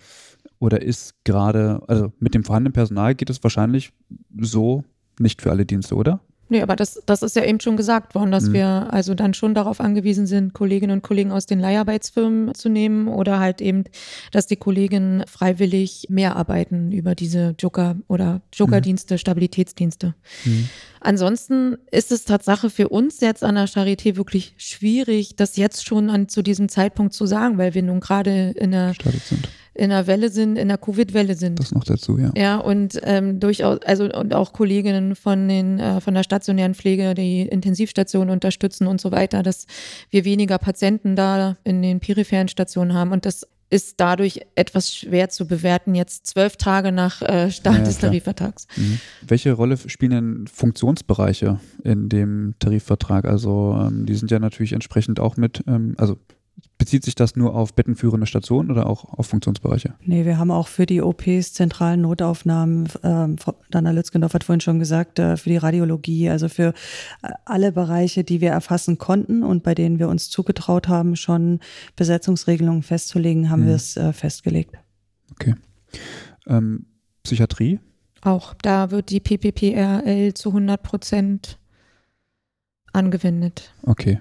Oder ist gerade, also mit dem vorhandenen Personal geht es wahrscheinlich so nicht für alle Dienste, oder? Nee, aber das, das ist ja eben schon gesagt worden, dass mhm. wir also dann schon darauf angewiesen sind, Kolleginnen und Kollegen aus den Leiharbeitsfirmen zu nehmen oder halt eben, dass die Kolleginnen freiwillig mehr arbeiten über diese Joker oder Jokerdienste, mhm. Stabilitätsdienste. Mhm. Ansonsten ist es Tatsache für uns jetzt an der Charité wirklich schwierig, das jetzt schon an, zu diesem Zeitpunkt zu sagen, weil wir nun gerade in der sind in der Welle sind, in der Covid-Welle sind. Das noch dazu, ja. Ja, und ähm, durchaus, also und auch Kolleginnen von den äh, von der stationären Pflege, die Intensivstationen unterstützen und so weiter, dass wir weniger Patienten da in den peripheren Stationen haben. Und das ist dadurch etwas schwer zu bewerten, jetzt zwölf Tage nach äh, Start ja, des Tarifvertrags. Mhm. Welche Rolle spielen denn Funktionsbereiche in dem Tarifvertrag? Also ähm, die sind ja natürlich entsprechend auch mit, ähm, also Bezieht sich das nur auf bettenführende Stationen oder auch auf Funktionsbereiche? Nee, wir haben auch für die OPs zentralen Notaufnahmen, ähm, Dana Lützgendorf hat vorhin schon gesagt, äh, für die Radiologie, also für äh, alle Bereiche, die wir erfassen konnten und bei denen wir uns zugetraut haben, schon Besetzungsregelungen festzulegen, haben mhm. wir es äh, festgelegt. Okay. Ähm, Psychiatrie? Auch da wird die PPPRL zu 100 Prozent angewendet. Okay.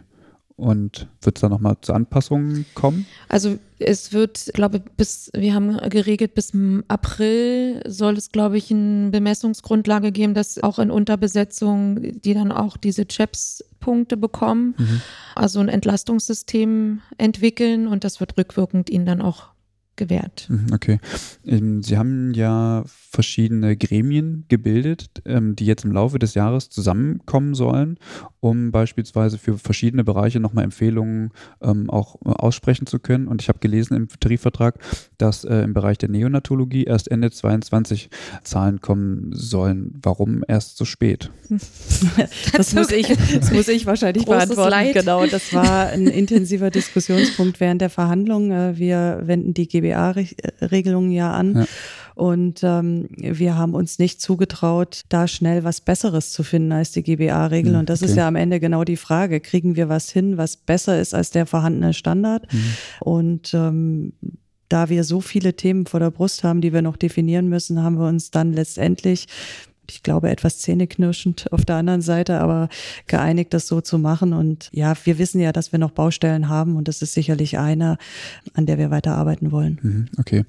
Und wird es da nochmal zu Anpassungen kommen? Also es wird, glaube ich, bis, wir haben geregelt, bis April soll es, glaube ich, eine Bemessungsgrundlage geben, dass auch in Unterbesetzung, die dann auch diese CHEPS-Punkte bekommen, mhm. also ein Entlastungssystem entwickeln und das wird rückwirkend ihnen dann auch gewährt. Mhm, okay. Ähm, Sie haben ja verschiedene Gremien gebildet, ähm, die jetzt im Laufe des Jahres zusammenkommen sollen, um beispielsweise für verschiedene Bereiche nochmal Empfehlungen ähm, auch aussprechen zu können. Und ich habe gelesen im Tarifvertrag, dass äh, im Bereich der Neonatologie erst Ende 22 Zahlen kommen sollen. Warum erst so spät? [laughs] Das muss ich, das muss ich wahrscheinlich Großes beantworten. Leid. Genau, das war ein [laughs] intensiver Diskussionspunkt während der Verhandlungen. Äh, wir wenden die GB GBA-Regelungen ja an. Ja. Und ähm, wir haben uns nicht zugetraut, da schnell was Besseres zu finden als die GBA-Regel. Mhm, und das okay. ist ja am Ende genau die Frage. Kriegen wir was hin, was besser ist als der vorhandene Standard? Mhm. Und ähm, da wir so viele Themen vor der Brust haben, die wir noch definieren müssen, haben wir uns dann letztendlich ich glaube, etwas zähneknirschend auf der anderen Seite, aber geeinigt, das so zu machen. Und ja, wir wissen ja, dass wir noch Baustellen haben und das ist sicherlich eine, an der wir weiterarbeiten wollen. Mhm, okay.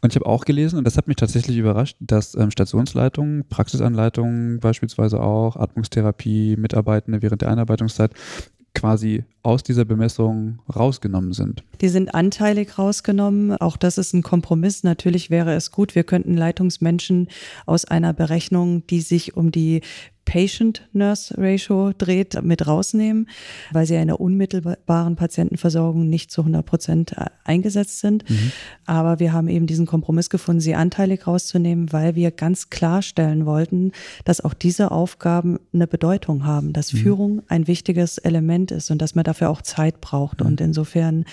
Und ich habe auch gelesen, und das hat mich tatsächlich überrascht, dass ähm, Stationsleitungen, Praxisanleitungen beispielsweise auch, Atmungstherapie, Mitarbeitende während der Einarbeitungszeit quasi aus dieser Bemessung rausgenommen sind. Die sind anteilig rausgenommen. Auch das ist ein Kompromiss. Natürlich wäre es gut, wir könnten Leitungsmenschen aus einer Berechnung, die sich um die Patient-Nurse-Ratio dreht, mit rausnehmen, weil sie in der unmittelbaren Patientenversorgung nicht zu 100 Prozent äh, eingesetzt sind. Mhm. Aber wir haben eben diesen Kompromiss gefunden, sie anteilig rauszunehmen, weil wir ganz klarstellen wollten, dass auch diese Aufgaben eine Bedeutung haben, dass mhm. Führung ein wichtiges Element ist und dass man dafür auch Zeit braucht. Mhm. Und insofern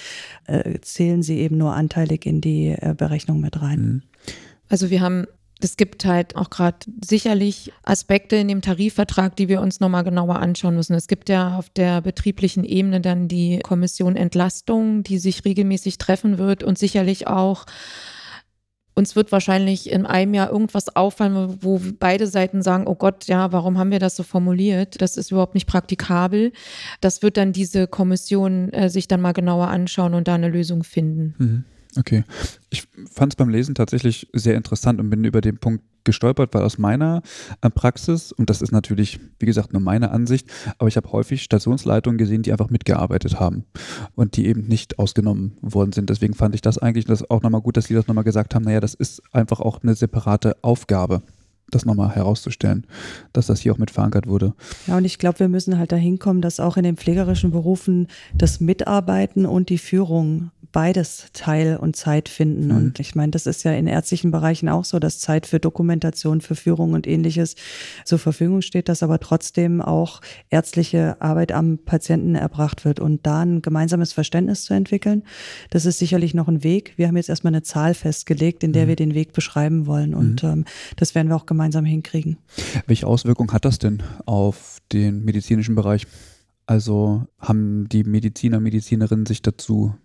äh, zählen sie eben nur anteilig in die äh, Berechnung mit rein. Mhm. Also wir haben es gibt halt auch gerade sicherlich Aspekte in dem Tarifvertrag, die wir uns nochmal genauer anschauen müssen. Es gibt ja auf der betrieblichen Ebene dann die Kommission Entlastung, die sich regelmäßig treffen wird und sicherlich auch uns wird wahrscheinlich in einem Jahr irgendwas auffallen, wo beide Seiten sagen, oh Gott, ja, warum haben wir das so formuliert? Das ist überhaupt nicht praktikabel. Das wird dann diese Kommission äh, sich dann mal genauer anschauen und da eine Lösung finden. Mhm. Okay. Ich fand es beim Lesen tatsächlich sehr interessant und bin über den Punkt gestolpert, weil aus meiner äh, Praxis, und das ist natürlich, wie gesagt, nur meine Ansicht, aber ich habe häufig Stationsleitungen gesehen, die einfach mitgearbeitet haben und die eben nicht ausgenommen worden sind. Deswegen fand ich das eigentlich das auch nochmal gut, dass Sie das nochmal gesagt haben, naja, das ist einfach auch eine separate Aufgabe das nochmal herauszustellen, dass das hier auch mit verankert wurde. Ja, und ich glaube, wir müssen halt dahin kommen, dass auch in den pflegerischen Berufen das Mitarbeiten und die Führung beides Teil und Zeit finden. Mhm. Und ich meine, das ist ja in ärztlichen Bereichen auch so, dass Zeit für Dokumentation, für Führung und ähnliches zur Verfügung steht, dass aber trotzdem auch ärztliche Arbeit am Patienten erbracht wird. Und da ein gemeinsames Verständnis zu entwickeln, das ist sicherlich noch ein Weg. Wir haben jetzt erstmal eine Zahl festgelegt, in der mhm. wir den Weg beschreiben wollen. Und mhm. ähm, das werden wir auch gemeinsam hinkriegen. Welche Auswirkungen hat das denn auf den medizinischen Bereich? Also haben die Mediziner, Medizinerinnen sich dazu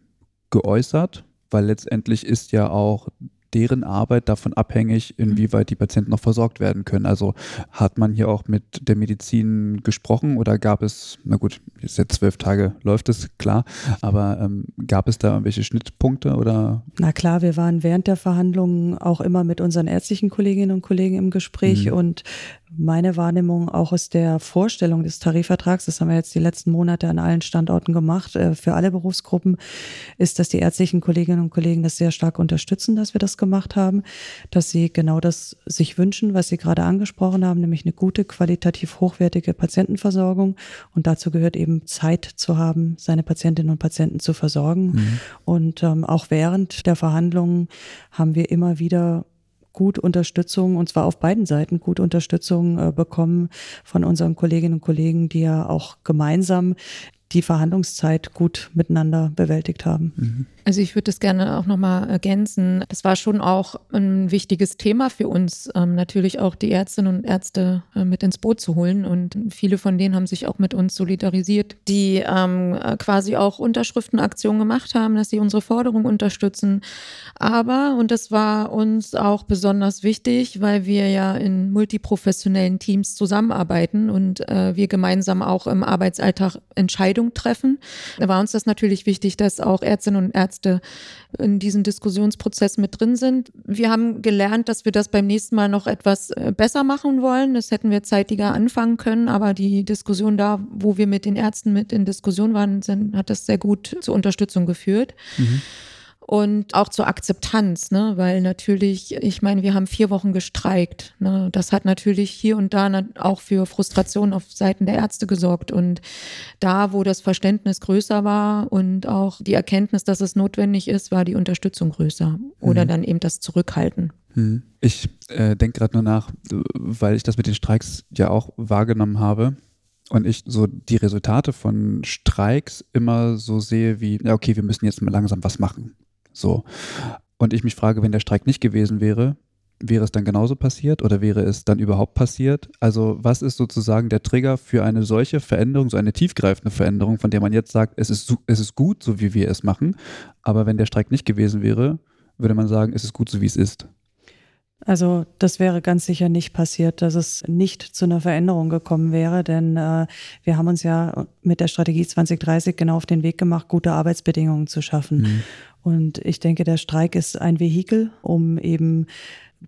geäußert, weil letztendlich ist ja auch deren Arbeit davon abhängig, inwieweit die Patienten noch versorgt werden können. Also hat man hier auch mit der Medizin gesprochen oder gab es, na gut, jetzt seit zwölf Tage läuft es, klar, aber ähm, gab es da welche Schnittpunkte oder? Na klar, wir waren während der Verhandlungen auch immer mit unseren ärztlichen Kolleginnen und Kollegen im Gespräch mhm. und meine Wahrnehmung auch aus der Vorstellung des Tarifvertrags, das haben wir jetzt die letzten Monate an allen Standorten gemacht, äh, für alle Berufsgruppen, ist, dass die ärztlichen Kolleginnen und Kollegen das sehr stark unterstützen, dass wir das gemacht haben, dass sie genau das sich wünschen, was Sie gerade angesprochen haben, nämlich eine gute, qualitativ hochwertige Patientenversorgung. Und dazu gehört eben Zeit zu haben, seine Patientinnen und Patienten zu versorgen. Mhm. Und ähm, auch während der Verhandlungen haben wir immer wieder gut Unterstützung, und zwar auf beiden Seiten gut Unterstützung äh, bekommen von unseren Kolleginnen und Kollegen, die ja auch gemeinsam die Verhandlungszeit gut miteinander bewältigt haben. Mhm. Also ich würde das gerne auch nochmal ergänzen. Das war schon auch ein wichtiges Thema für uns, ähm, natürlich auch die Ärztinnen und Ärzte äh, mit ins Boot zu holen. Und viele von denen haben sich auch mit uns solidarisiert, die ähm, quasi auch Unterschriftenaktionen gemacht haben, dass sie unsere Forderung unterstützen. Aber, und das war uns auch besonders wichtig, weil wir ja in multiprofessionellen Teams zusammenarbeiten und äh, wir gemeinsam auch im Arbeitsalltag Entscheidungen treffen, da war uns das natürlich wichtig, dass auch Ärztinnen und Ärzte Ärzte in diesem Diskussionsprozess mit drin sind. Wir haben gelernt, dass wir das beim nächsten Mal noch etwas äh, besser machen wollen. Das hätten wir zeitiger anfangen können, aber die Diskussion da, wo wir mit den Ärzten mit in Diskussion waren, sind, hat das sehr gut zur Unterstützung geführt. Mhm und auch zur Akzeptanz, ne? weil natürlich, ich meine, wir haben vier Wochen gestreikt. Ne? Das hat natürlich hier und da auch für Frustration auf Seiten der Ärzte gesorgt. Und da, wo das Verständnis größer war und auch die Erkenntnis, dass es notwendig ist, war die Unterstützung größer oder mhm. dann eben das Zurückhalten. Mhm. Ich äh, denke gerade nur nach, weil ich das mit den Streiks ja auch wahrgenommen habe und ich so die Resultate von Streiks immer so sehe wie, okay, wir müssen jetzt mal langsam was machen. So. Und ich mich frage, wenn der Streik nicht gewesen wäre, wäre es dann genauso passiert oder wäre es dann überhaupt passiert? Also was ist sozusagen der Trigger für eine solche Veränderung, so eine tiefgreifende Veränderung, von der man jetzt sagt, es ist, es ist gut, so wie wir es machen, aber wenn der Streik nicht gewesen wäre, würde man sagen, es ist gut, so wie es ist. Also das wäre ganz sicher nicht passiert, dass es nicht zu einer Veränderung gekommen wäre, denn äh, wir haben uns ja mit der Strategie 2030 genau auf den Weg gemacht, gute Arbeitsbedingungen zu schaffen. Mhm. Und ich denke, der Streik ist ein Vehikel, um eben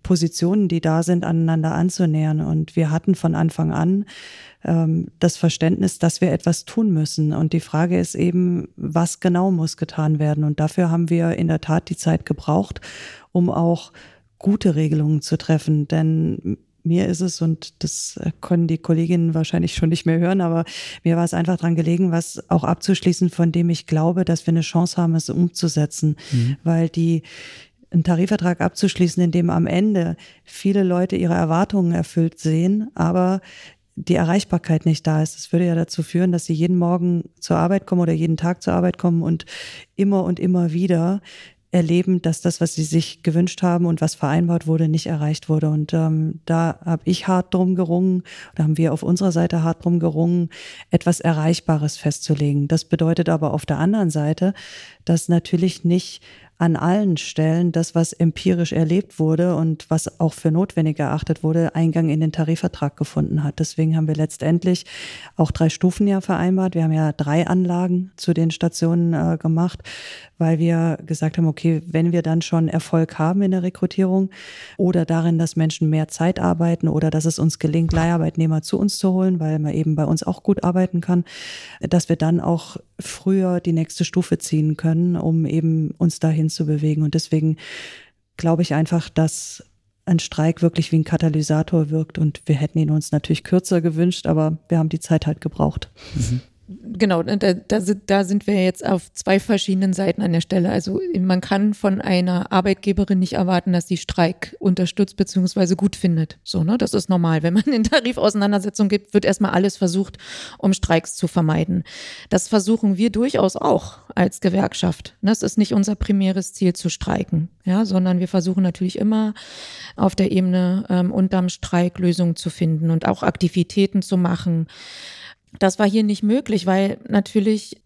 Positionen, die da sind, aneinander anzunähern. Und wir hatten von Anfang an ähm, das Verständnis, dass wir etwas tun müssen. Und die Frage ist eben, was genau muss getan werden? Und dafür haben wir in der Tat die Zeit gebraucht, um auch gute Regelungen zu treffen. Denn mir ist es, und das können die Kolleginnen wahrscheinlich schon nicht mehr hören, aber mir war es einfach dran gelegen, was auch abzuschließen, von dem ich glaube, dass wir eine Chance haben, es umzusetzen. Mhm. Weil die, einen Tarifvertrag abzuschließen, in dem am Ende viele Leute ihre Erwartungen erfüllt sehen, aber die Erreichbarkeit nicht da ist. Das würde ja dazu führen, dass sie jeden Morgen zur Arbeit kommen oder jeden Tag zur Arbeit kommen und immer und immer wieder erleben, dass das, was sie sich gewünscht haben und was vereinbart wurde, nicht erreicht wurde. Und ähm, da habe ich hart drum gerungen, da haben wir auf unserer Seite hart drum gerungen, etwas Erreichbares festzulegen. Das bedeutet aber auf der anderen Seite, dass natürlich nicht an allen Stellen das, was empirisch erlebt wurde und was auch für notwendig erachtet wurde, Eingang in den Tarifvertrag gefunden hat. Deswegen haben wir letztendlich auch drei Stufen ja vereinbart. Wir haben ja drei Anlagen zu den Stationen äh, gemacht, weil wir gesagt haben, okay, wenn wir dann schon Erfolg haben in der Rekrutierung oder darin, dass Menschen mehr Zeit arbeiten oder dass es uns gelingt, Leiharbeitnehmer zu uns zu holen, weil man eben bei uns auch gut arbeiten kann, dass wir dann auch früher die nächste Stufe ziehen können, um eben uns dahin zu bewegen. Und deswegen glaube ich einfach, dass ein Streik wirklich wie ein Katalysator wirkt. Und wir hätten ihn uns natürlich kürzer gewünscht, aber wir haben die Zeit halt gebraucht. Mhm. Genau, da, da, da sind wir jetzt auf zwei verschiedenen Seiten an der Stelle. Also man kann von einer Arbeitgeberin nicht erwarten, dass sie Streik unterstützt bzw. gut findet. So, ne? Das ist normal. Wenn man [laughs] in Tarifauseinandersetzungen gibt, wird erstmal alles versucht, um Streiks zu vermeiden. Das versuchen wir durchaus auch als Gewerkschaft. Das ist nicht unser primäres Ziel zu streiken, ja, sondern wir versuchen natürlich immer auf der Ebene ähm, unterm Streik Lösungen zu finden und auch Aktivitäten zu machen das war hier nicht möglich, weil natürlich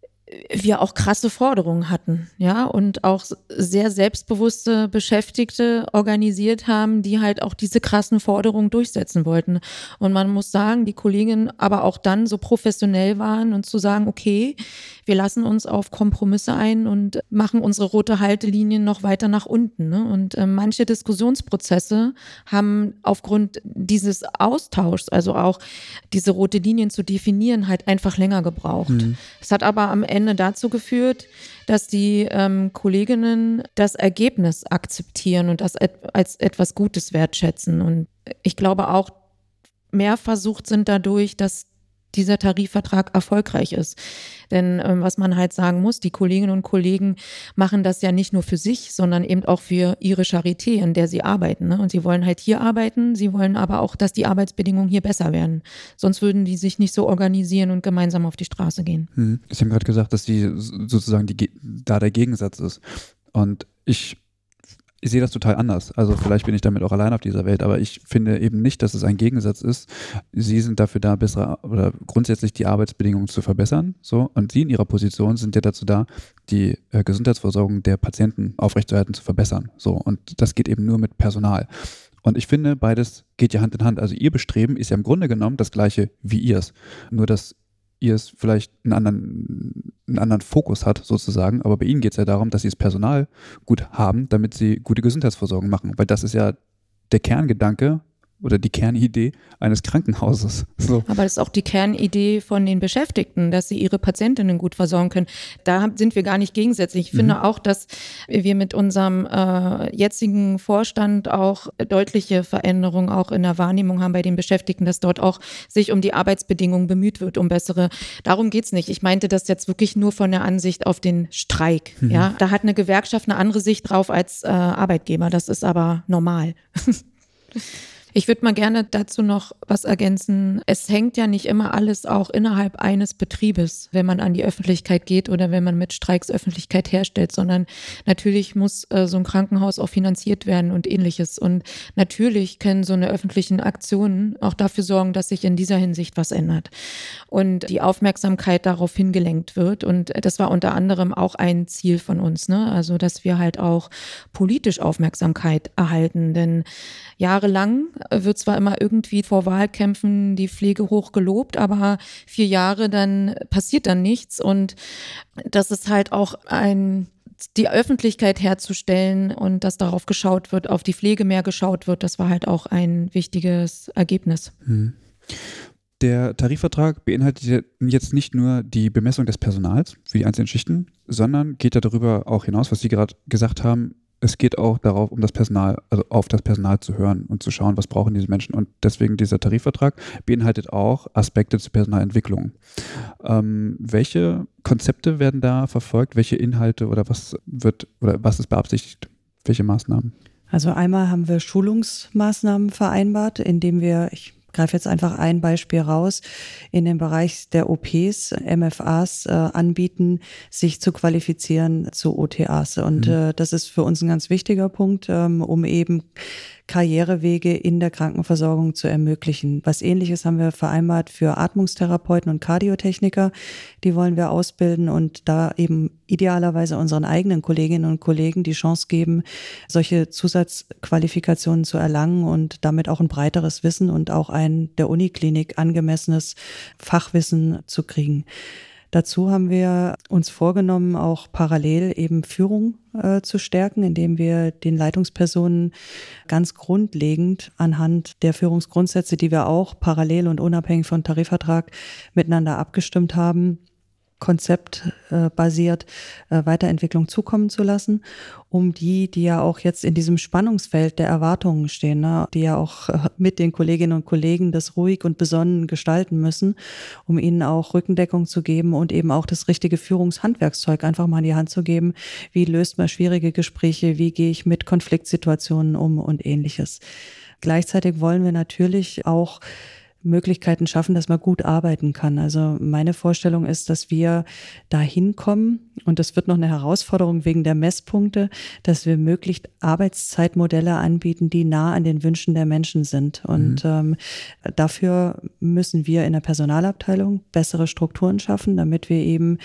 wir auch krasse Forderungen hatten, ja, und auch sehr selbstbewusste Beschäftigte organisiert haben, die halt auch diese krassen Forderungen durchsetzen wollten. Und man muss sagen, die Kolleginnen aber auch dann so professionell waren und zu sagen, okay, wir lassen uns auf Kompromisse ein und machen unsere rote Haltelinien noch weiter nach unten. Ne? Und äh, manche Diskussionsprozesse haben aufgrund dieses Austauschs, also auch diese rote Linien zu definieren, halt einfach länger gebraucht. Mhm. Es hat aber am Ende Ende dazu geführt, dass die ähm, Kolleginnen das Ergebnis akzeptieren und das et als etwas Gutes wertschätzen. Und ich glaube auch, mehr versucht sind dadurch, dass dieser Tarifvertrag erfolgreich ist. Denn ähm, was man halt sagen muss, die Kolleginnen und Kollegen machen das ja nicht nur für sich, sondern eben auch für ihre Charité, in der sie arbeiten. Ne? Und sie wollen halt hier arbeiten, sie wollen aber auch, dass die Arbeitsbedingungen hier besser werden. Sonst würden die sich nicht so organisieren und gemeinsam auf die Straße gehen. Hm. Sie haben gerade gesagt, dass die sozusagen die, da der Gegensatz ist. Und ich ich sehe das total anders. Also vielleicht bin ich damit auch allein auf dieser Welt, aber ich finde eben nicht, dass es ein Gegensatz ist. Sie sind dafür da, bessere oder grundsätzlich die Arbeitsbedingungen zu verbessern. So und Sie in Ihrer Position sind ja dazu da, die äh, Gesundheitsversorgung der Patienten aufrechtzuerhalten, zu verbessern. So und das geht eben nur mit Personal. Und ich finde, beides geht ja Hand in Hand. Also Ihr Bestreben ist ja im Grunde genommen das gleiche wie Ihrs. Nur, dass ihr es vielleicht einen anderen, einen anderen Fokus hat, sozusagen. Aber bei ihnen geht es ja darum, dass sie das Personal gut haben, damit sie gute Gesundheitsversorgung machen. Weil das ist ja der Kerngedanke oder die Kernidee eines Krankenhauses. So. Aber das ist auch die Kernidee von den Beschäftigten, dass sie ihre Patientinnen gut versorgen können. Da sind wir gar nicht gegensätzlich. Ich finde mhm. auch, dass wir mit unserem äh, jetzigen Vorstand auch deutliche Veränderungen auch in der Wahrnehmung haben bei den Beschäftigten, dass dort auch sich um die Arbeitsbedingungen bemüht wird, um bessere. Darum geht's nicht. Ich meinte das jetzt wirklich nur von der Ansicht auf den Streik. Mhm. Ja, da hat eine Gewerkschaft eine andere Sicht drauf als äh, Arbeitgeber. Das ist aber normal. [laughs] Ich würde mal gerne dazu noch was ergänzen. Es hängt ja nicht immer alles auch innerhalb eines Betriebes, wenn man an die Öffentlichkeit geht oder wenn man mit Streiks Öffentlichkeit herstellt, sondern natürlich muss äh, so ein Krankenhaus auch finanziert werden und ähnliches. Und natürlich können so eine öffentlichen Aktionen auch dafür sorgen, dass sich in dieser Hinsicht was ändert und die Aufmerksamkeit darauf hingelenkt wird. Und das war unter anderem auch ein Ziel von uns, ne? Also, dass wir halt auch politisch Aufmerksamkeit erhalten, denn jahrelang wird zwar immer irgendwie vor Wahlkämpfen die Pflege hoch gelobt, aber vier Jahre dann passiert dann nichts und das ist halt auch ein die Öffentlichkeit herzustellen und dass darauf geschaut wird, auf die Pflege mehr geschaut wird, das war halt auch ein wichtiges Ergebnis. Hm. Der Tarifvertrag beinhaltet jetzt nicht nur die Bemessung des Personals für die einzelnen Schichten, sondern geht ja darüber auch hinaus, was Sie gerade gesagt haben, es geht auch darauf, um das Personal, also auf das Personal zu hören und zu schauen, was brauchen diese Menschen. Und deswegen dieser Tarifvertrag beinhaltet auch Aspekte zur Personalentwicklung. Ähm, welche Konzepte werden da verfolgt? Welche Inhalte oder was wird oder was ist beabsichtigt? Welche Maßnahmen? Also einmal haben wir Schulungsmaßnahmen vereinbart, indem wir, ich greife jetzt einfach ein Beispiel raus, in dem Bereich der OPs, MFAs äh, anbieten, sich zu qualifizieren zu OTAs. Und mhm. äh, das ist für uns ein ganz wichtiger Punkt, ähm, um eben Karrierewege in der Krankenversorgung zu ermöglichen. Was ähnliches haben wir vereinbart für Atmungstherapeuten und Kardiotechniker. Die wollen wir ausbilden und da eben idealerweise unseren eigenen Kolleginnen und Kollegen die Chance geben, solche Zusatzqualifikationen zu erlangen und damit auch ein breiteres Wissen und auch ein der Uniklinik angemessenes Fachwissen zu kriegen. Dazu haben wir uns vorgenommen, auch parallel eben Führung äh, zu stärken, indem wir den Leitungspersonen ganz grundlegend anhand der Führungsgrundsätze, die wir auch parallel und unabhängig von Tarifvertrag miteinander abgestimmt haben, konzeptbasiert äh, äh, Weiterentwicklung zukommen zu lassen, um die, die ja auch jetzt in diesem Spannungsfeld der Erwartungen stehen, ne, die ja auch äh, mit den Kolleginnen und Kollegen das ruhig und besonnen gestalten müssen, um ihnen auch Rückendeckung zu geben und eben auch das richtige Führungshandwerkszeug einfach mal in die Hand zu geben. Wie löst man schwierige Gespräche? Wie gehe ich mit Konfliktsituationen um und ähnliches? Gleichzeitig wollen wir natürlich auch Möglichkeiten schaffen, dass man gut arbeiten kann. Also meine Vorstellung ist, dass wir da hinkommen und das wird noch eine Herausforderung wegen der Messpunkte, dass wir möglichst Arbeitszeitmodelle anbieten, die nah an den Wünschen der Menschen sind. Und mhm. ähm, dafür müssen wir in der Personalabteilung bessere Strukturen schaffen, damit wir eben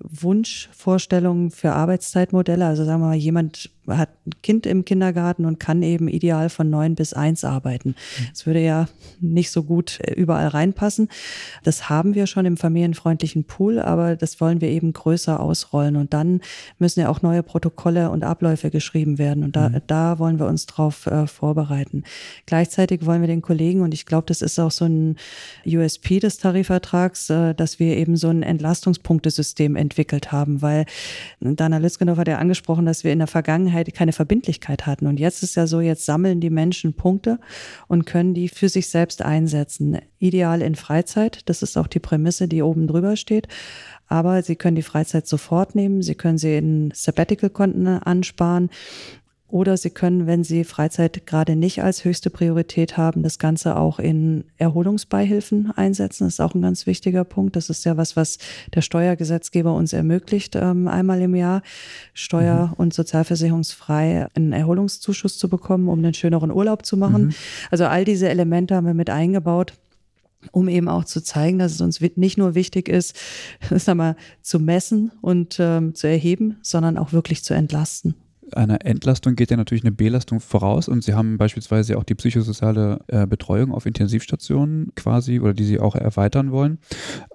Wunschvorstellungen für Arbeitszeitmodelle, also sagen wir mal, jemand hat ein Kind im Kindergarten und kann eben ideal von neun bis eins arbeiten. Mhm. Das würde ja nicht so gut äh, überall reinpassen. Das haben wir schon im familienfreundlichen Pool, aber das wollen wir eben größer ausrollen. Und dann müssen ja auch neue Protokolle und Abläufe geschrieben werden. Und da, mhm. da wollen wir uns drauf äh, vorbereiten. Gleichzeitig wollen wir den Kollegen, und ich glaube, das ist auch so ein USP des Tarifvertrags, äh, dass wir eben so ein Entlastungspunktesystem entwickelt haben, weil Dana Lützgendorf hat ja angesprochen, dass wir in der Vergangenheit keine Verbindlichkeit hatten. Und jetzt ist ja so, jetzt sammeln die Menschen Punkte und können die für sich selbst einsetzen. Ideal in Freizeit, das ist auch die Prämisse, die oben drüber steht. Aber sie können die Freizeit sofort nehmen, sie können sie in Sabbatical-Konten ansparen oder Sie können, wenn Sie Freizeit gerade nicht als höchste Priorität haben, das Ganze auch in Erholungsbeihilfen einsetzen. Das ist auch ein ganz wichtiger Punkt. Das ist ja was, was der Steuergesetzgeber uns ermöglicht, ähm, einmal im Jahr steuer- mhm. und sozialversicherungsfrei einen Erholungszuschuss zu bekommen, um einen schöneren Urlaub zu machen. Mhm. Also all diese Elemente haben wir mit eingebaut um eben auch zu zeigen, dass es uns nicht nur wichtig ist, [laughs] sag mal, zu messen und ähm, zu erheben, sondern auch wirklich zu entlasten einer Entlastung geht ja natürlich eine Belastung voraus und Sie haben beispielsweise auch die psychosoziale äh, Betreuung auf Intensivstationen quasi oder die Sie auch erweitern wollen.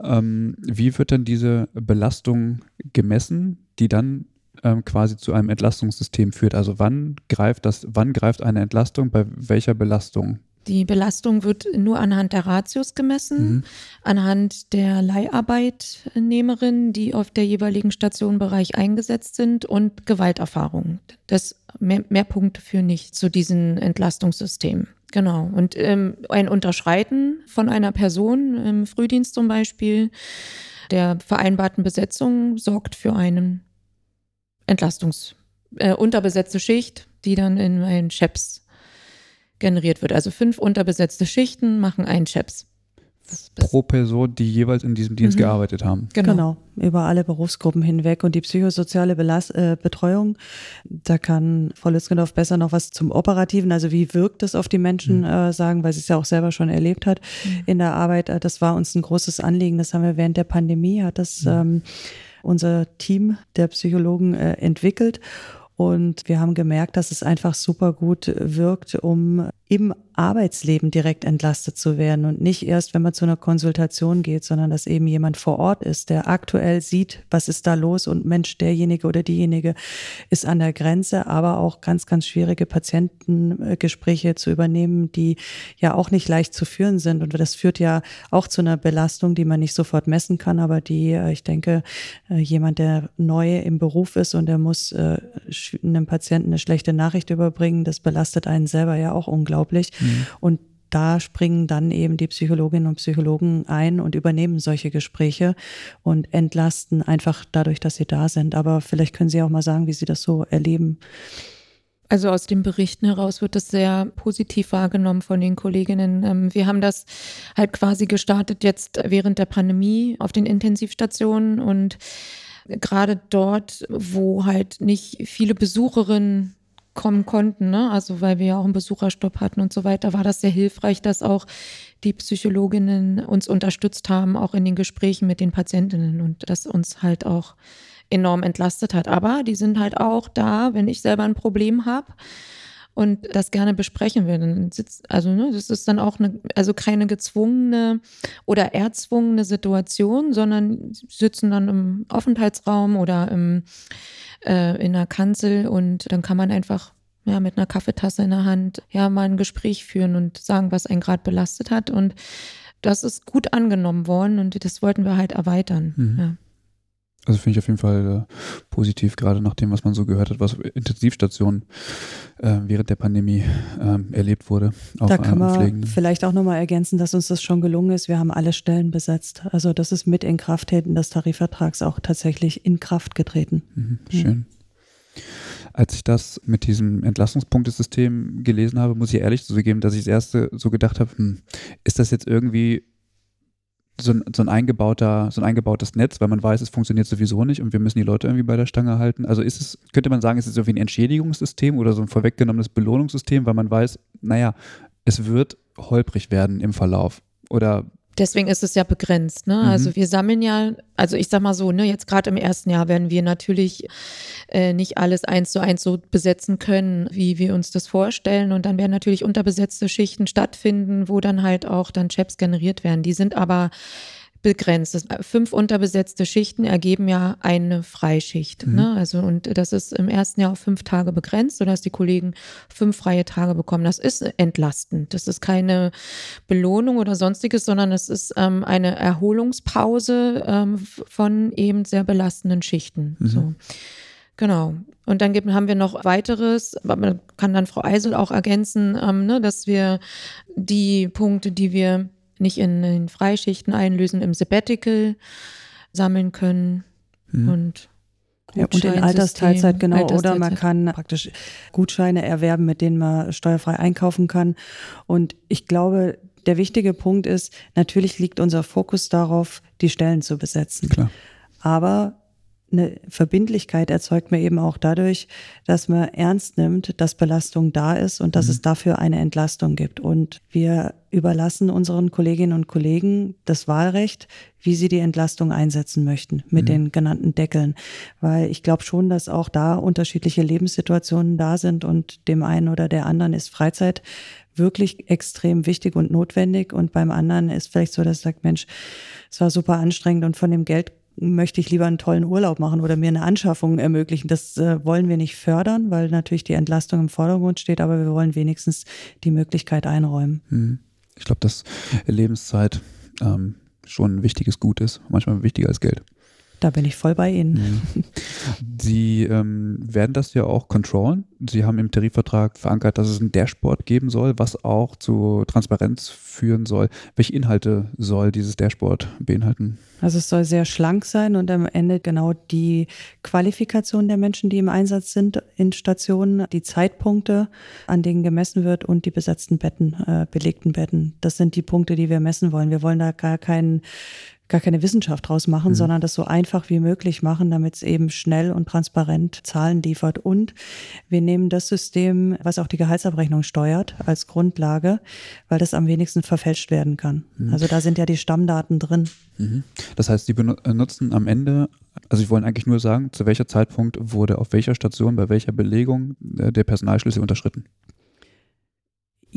Ähm, wie wird dann diese Belastung gemessen, die dann ähm, quasi zu einem Entlastungssystem führt? Also wann greift das, wann greift eine Entlastung bei welcher Belastung? Die Belastung wird nur anhand der Ratios gemessen, mhm. anhand der Leiharbeitnehmerinnen, die auf der jeweiligen Stationbereich eingesetzt sind und Gewalterfahrungen. Das mehr, mehr Punkte führen nicht zu diesem Entlastungssystem. Genau. Und ähm, ein Unterschreiten von einer Person im Frühdienst zum Beispiel der vereinbarten Besetzung sorgt für einen Entlastungs, äh, unterbesetzte Schicht, die dann in ein CHEPS generiert wird. Also fünf unterbesetzte Schichten machen einen CHEPS pro Person, die jeweils in diesem Dienst mhm. gearbeitet haben. Genau. genau. über alle Berufsgruppen hinweg. Und die psychosoziale Belast äh, Betreuung, da kann Frau Lützgendorf besser noch was zum Operativen, also wie wirkt es auf die Menschen mhm. äh, sagen, weil sie es ja auch selber schon erlebt hat mhm. in der Arbeit. Äh, das war uns ein großes Anliegen. Das haben wir während der Pandemie, hat das mhm. ähm, unser Team der Psychologen äh, entwickelt. Und wir haben gemerkt, dass es einfach super gut wirkt, um im Arbeitsleben direkt entlastet zu werden und nicht erst, wenn man zu einer Konsultation geht, sondern dass eben jemand vor Ort ist, der aktuell sieht, was ist da los und Mensch, derjenige oder diejenige ist an der Grenze, aber auch ganz, ganz schwierige Patientengespräche zu übernehmen, die ja auch nicht leicht zu führen sind. Und das führt ja auch zu einer Belastung, die man nicht sofort messen kann, aber die, äh, ich denke, äh, jemand, der neu im Beruf ist und der muss äh, einem Patienten eine schlechte Nachricht überbringen, das belastet einen selber ja auch unglaublich unglaublich. Mhm. Und da springen dann eben die Psychologinnen und Psychologen ein und übernehmen solche Gespräche und entlasten einfach dadurch, dass sie da sind. Aber vielleicht können Sie auch mal sagen, wie Sie das so erleben. Also aus den Berichten heraus wird das sehr positiv wahrgenommen von den Kolleginnen. Ähm, wir haben das halt quasi gestartet jetzt während der Pandemie auf den Intensivstationen und gerade dort, wo halt nicht viele Besucherinnen kommen konnten, ne? also weil wir ja auch einen Besucherstopp hatten und so weiter, war das sehr hilfreich, dass auch die Psychologinnen uns unterstützt haben, auch in den Gesprächen mit den Patientinnen und das uns halt auch enorm entlastet hat. Aber die sind halt auch da, wenn ich selber ein Problem habe und das gerne besprechen will. Also ne, das ist dann auch eine, also keine gezwungene oder erzwungene Situation, sondern sitzen dann im Aufenthaltsraum oder im äh, in einer Kanzel und dann kann man einfach ja, mit einer Kaffeetasse in der Hand ja mal ein Gespräch führen und sagen, was einen gerade belastet hat. Und das ist gut angenommen worden und das wollten wir halt erweitern. Mhm. Ja. Also finde ich auf jeden Fall äh, positiv, gerade nach dem, was man so gehört hat, was Intensivstationen äh, während der Pandemie äh, erlebt wurde. Auch, da kann man vielleicht auch nochmal ergänzen, dass uns das schon gelungen ist. Wir haben alle Stellen besetzt. Also das ist mit in Krafttreten des Tarifvertrags auch tatsächlich in Kraft getreten. Mhm, schön. Ja. Als ich das mit diesem Entlastungspunktesystem gelesen habe, muss ich ehrlich zugeben, dass ich das erste so gedacht habe, hm, ist das jetzt irgendwie so ein, so ein eingebauter, so ein eingebautes Netz, weil man weiß, es funktioniert sowieso nicht und wir müssen die Leute irgendwie bei der Stange halten. Also ist es, könnte man sagen, ist es irgendwie ein Entschädigungssystem oder so ein vorweggenommenes Belohnungssystem, weil man weiß, naja, es wird holprig werden im Verlauf. Oder Deswegen ist es ja begrenzt. Ne? Mhm. Also wir sammeln ja, also ich sag mal so, ne, jetzt gerade im ersten Jahr werden wir natürlich äh, nicht alles eins zu eins so besetzen können, wie wir uns das vorstellen. Und dann werden natürlich unterbesetzte Schichten stattfinden, wo dann halt auch dann Chaps generiert werden. Die sind aber begrenzt. Fünf unterbesetzte Schichten ergeben ja eine Freischicht. Mhm. Ne? Also, und das ist im ersten Jahr auf fünf Tage begrenzt, sodass die Kollegen fünf freie Tage bekommen. Das ist entlastend. Das ist keine Belohnung oder sonstiges, sondern es ist ähm, eine Erholungspause ähm, von eben sehr belastenden Schichten. Mhm. So. Genau. Und dann gibt, haben wir noch weiteres, kann dann Frau Eisel auch ergänzen, ähm, ne, dass wir die Punkte, die wir nicht in, in Freischichten einlösen, im Sabbatical sammeln können mhm. und ja, und in Altersteilzeit, genau. Altersteilzeit. Oder man kann praktisch Gutscheine erwerben, mit denen man steuerfrei einkaufen kann. Und ich glaube, der wichtige Punkt ist, natürlich liegt unser Fokus darauf, die Stellen zu besetzen. Klar. Aber eine Verbindlichkeit erzeugt man eben auch dadurch, dass man ernst nimmt, dass Belastung da ist und dass mhm. es dafür eine Entlastung gibt. Und wir überlassen unseren Kolleginnen und Kollegen das Wahlrecht, wie sie die Entlastung einsetzen möchten mit mhm. den genannten Deckeln. Weil ich glaube schon, dass auch da unterschiedliche Lebenssituationen da sind und dem einen oder der anderen ist Freizeit wirklich extrem wichtig und notwendig und beim anderen ist vielleicht so, dass sagt, Mensch, es war super anstrengend und von dem Geld möchte ich lieber einen tollen Urlaub machen oder mir eine Anschaffung ermöglichen. Das äh, wollen wir nicht fördern, weil natürlich die Entlastung im Vordergrund steht, aber wir wollen wenigstens die Möglichkeit einräumen. Hm. Ich glaube, dass Lebenszeit ähm, schon ein wichtiges Gut ist, manchmal wichtiger als Geld. Da bin ich voll bei Ihnen. Mhm. Sie ähm, werden das ja auch controllen. Sie haben im Tarifvertrag verankert, dass es ein Dashboard geben soll, was auch zu Transparenz führen soll. Welche Inhalte soll dieses Dashboard beinhalten? Also es soll sehr schlank sein und am Ende genau die Qualifikation der Menschen, die im Einsatz sind in Stationen, die Zeitpunkte, an denen gemessen wird und die besetzten Betten, äh, belegten Betten. Das sind die Punkte, die wir messen wollen. Wir wollen da gar keinen gar keine Wissenschaft draus machen, mhm. sondern das so einfach wie möglich machen, damit es eben schnell und transparent Zahlen liefert. Und wir nehmen das System, was auch die Gehaltsabrechnung steuert, als Grundlage, weil das am wenigsten verfälscht werden kann. Mhm. Also da sind ja die Stammdaten drin. Mhm. Das heißt, Sie benutzen am Ende, also Sie wollen eigentlich nur sagen, zu welcher Zeitpunkt wurde auf welcher Station, bei welcher Belegung äh, der Personalschlüssel unterschritten?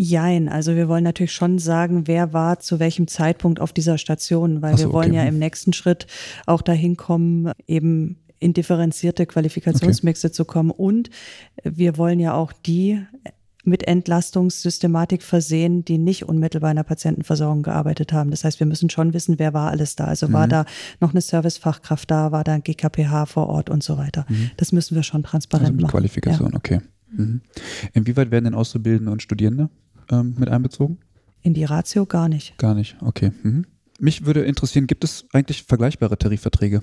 Jein, also wir wollen natürlich schon sagen, wer war zu welchem Zeitpunkt auf dieser Station, weil so, wir wollen okay. ja im nächsten Schritt auch dahin kommen, eben in differenzierte Qualifikationsmixe okay. zu kommen. Und wir wollen ja auch die mit Entlastungssystematik versehen, die nicht unmittelbar in der Patientenversorgung gearbeitet haben. Das heißt, wir müssen schon wissen, wer war alles da. Also mhm. war da noch eine Servicefachkraft da, war da ein GKPH vor Ort und so weiter. Mhm. Das müssen wir schon transparent also mit machen. Qualifikation, ja. okay. Mhm. Inwieweit werden denn Auszubildende und Studierende ähm, mit einbezogen? In die Ratio gar nicht. Gar nicht, okay. Mhm. Mich würde interessieren, gibt es eigentlich vergleichbare Tarifverträge?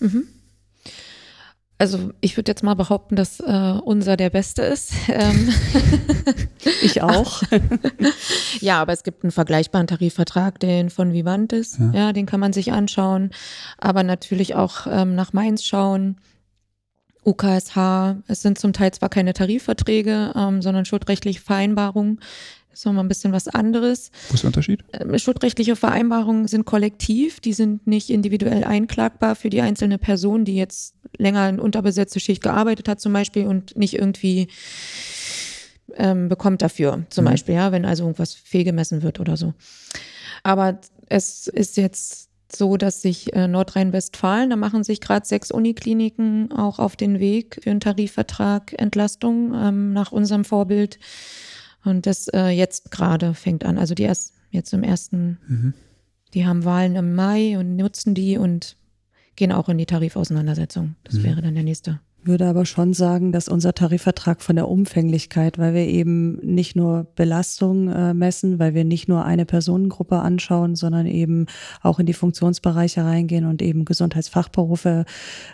Mhm. Also ich würde jetzt mal behaupten, dass äh, unser der beste ist. [laughs] Ähm. [laughs] ich auch. [laughs] ja, aber es gibt einen vergleichbaren Tarifvertrag, den von Vivantes. Ja. ja den kann man sich anschauen. Aber natürlich auch ähm, nach Mainz schauen. UKSH, es sind zum Teil zwar keine Tarifverträge, ähm, sondern schuldrechtliche Vereinbarungen. Das ist nochmal ein bisschen was anderes. Wo ist der Unterschied? Ähm, schuldrechtliche Vereinbarungen sind kollektiv, die sind nicht individuell einklagbar für die einzelne Person, die jetzt länger in unterbesetzte Schicht gearbeitet hat zum Beispiel und nicht irgendwie ähm, bekommt dafür, zum mhm. Beispiel, ja, wenn also irgendwas fehlgemessen wird oder so. Aber es ist jetzt so, dass sich äh, Nordrhein-Westfalen, da machen sich gerade sechs Unikliniken auch auf den Weg für einen Tarifvertrag Entlastung ähm, nach unserem Vorbild. Und das äh, jetzt gerade fängt an. Also die erst jetzt im ersten, mhm. die haben Wahlen im Mai und nutzen die und gehen auch in die Tarifauseinandersetzung. Das mhm. wäre dann der nächste würde aber schon sagen, dass unser Tarifvertrag von der Umfänglichkeit, weil wir eben nicht nur Belastung äh, messen, weil wir nicht nur eine Personengruppe anschauen, sondern eben auch in die Funktionsbereiche reingehen und eben Gesundheitsfachberufe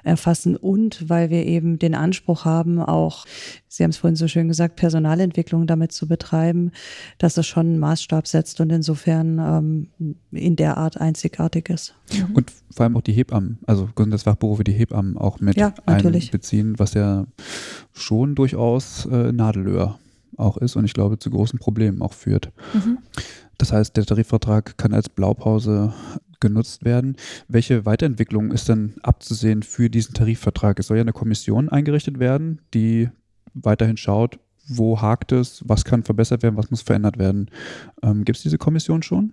erfassen und weil wir eben den Anspruch haben, auch, Sie haben es vorhin so schön gesagt, Personalentwicklung damit zu betreiben, dass es schon einen Maßstab setzt und insofern ähm, in der Art einzigartig ist. Und vor allem auch die Hebammen, also Gesundheitsfachberufe, die Hebammen auch mit ja, einbeziehen, was ja schon durchaus äh, Nadelöhr auch ist und ich glaube zu großen Problemen auch führt. Mhm. Das heißt, der Tarifvertrag kann als Blaupause genutzt werden. Welche Weiterentwicklung ist denn abzusehen für diesen Tarifvertrag? Es soll ja eine Kommission eingerichtet werden, die weiterhin schaut, wo hakt es, was kann verbessert werden, was muss verändert werden. Ähm, Gibt es diese Kommission schon?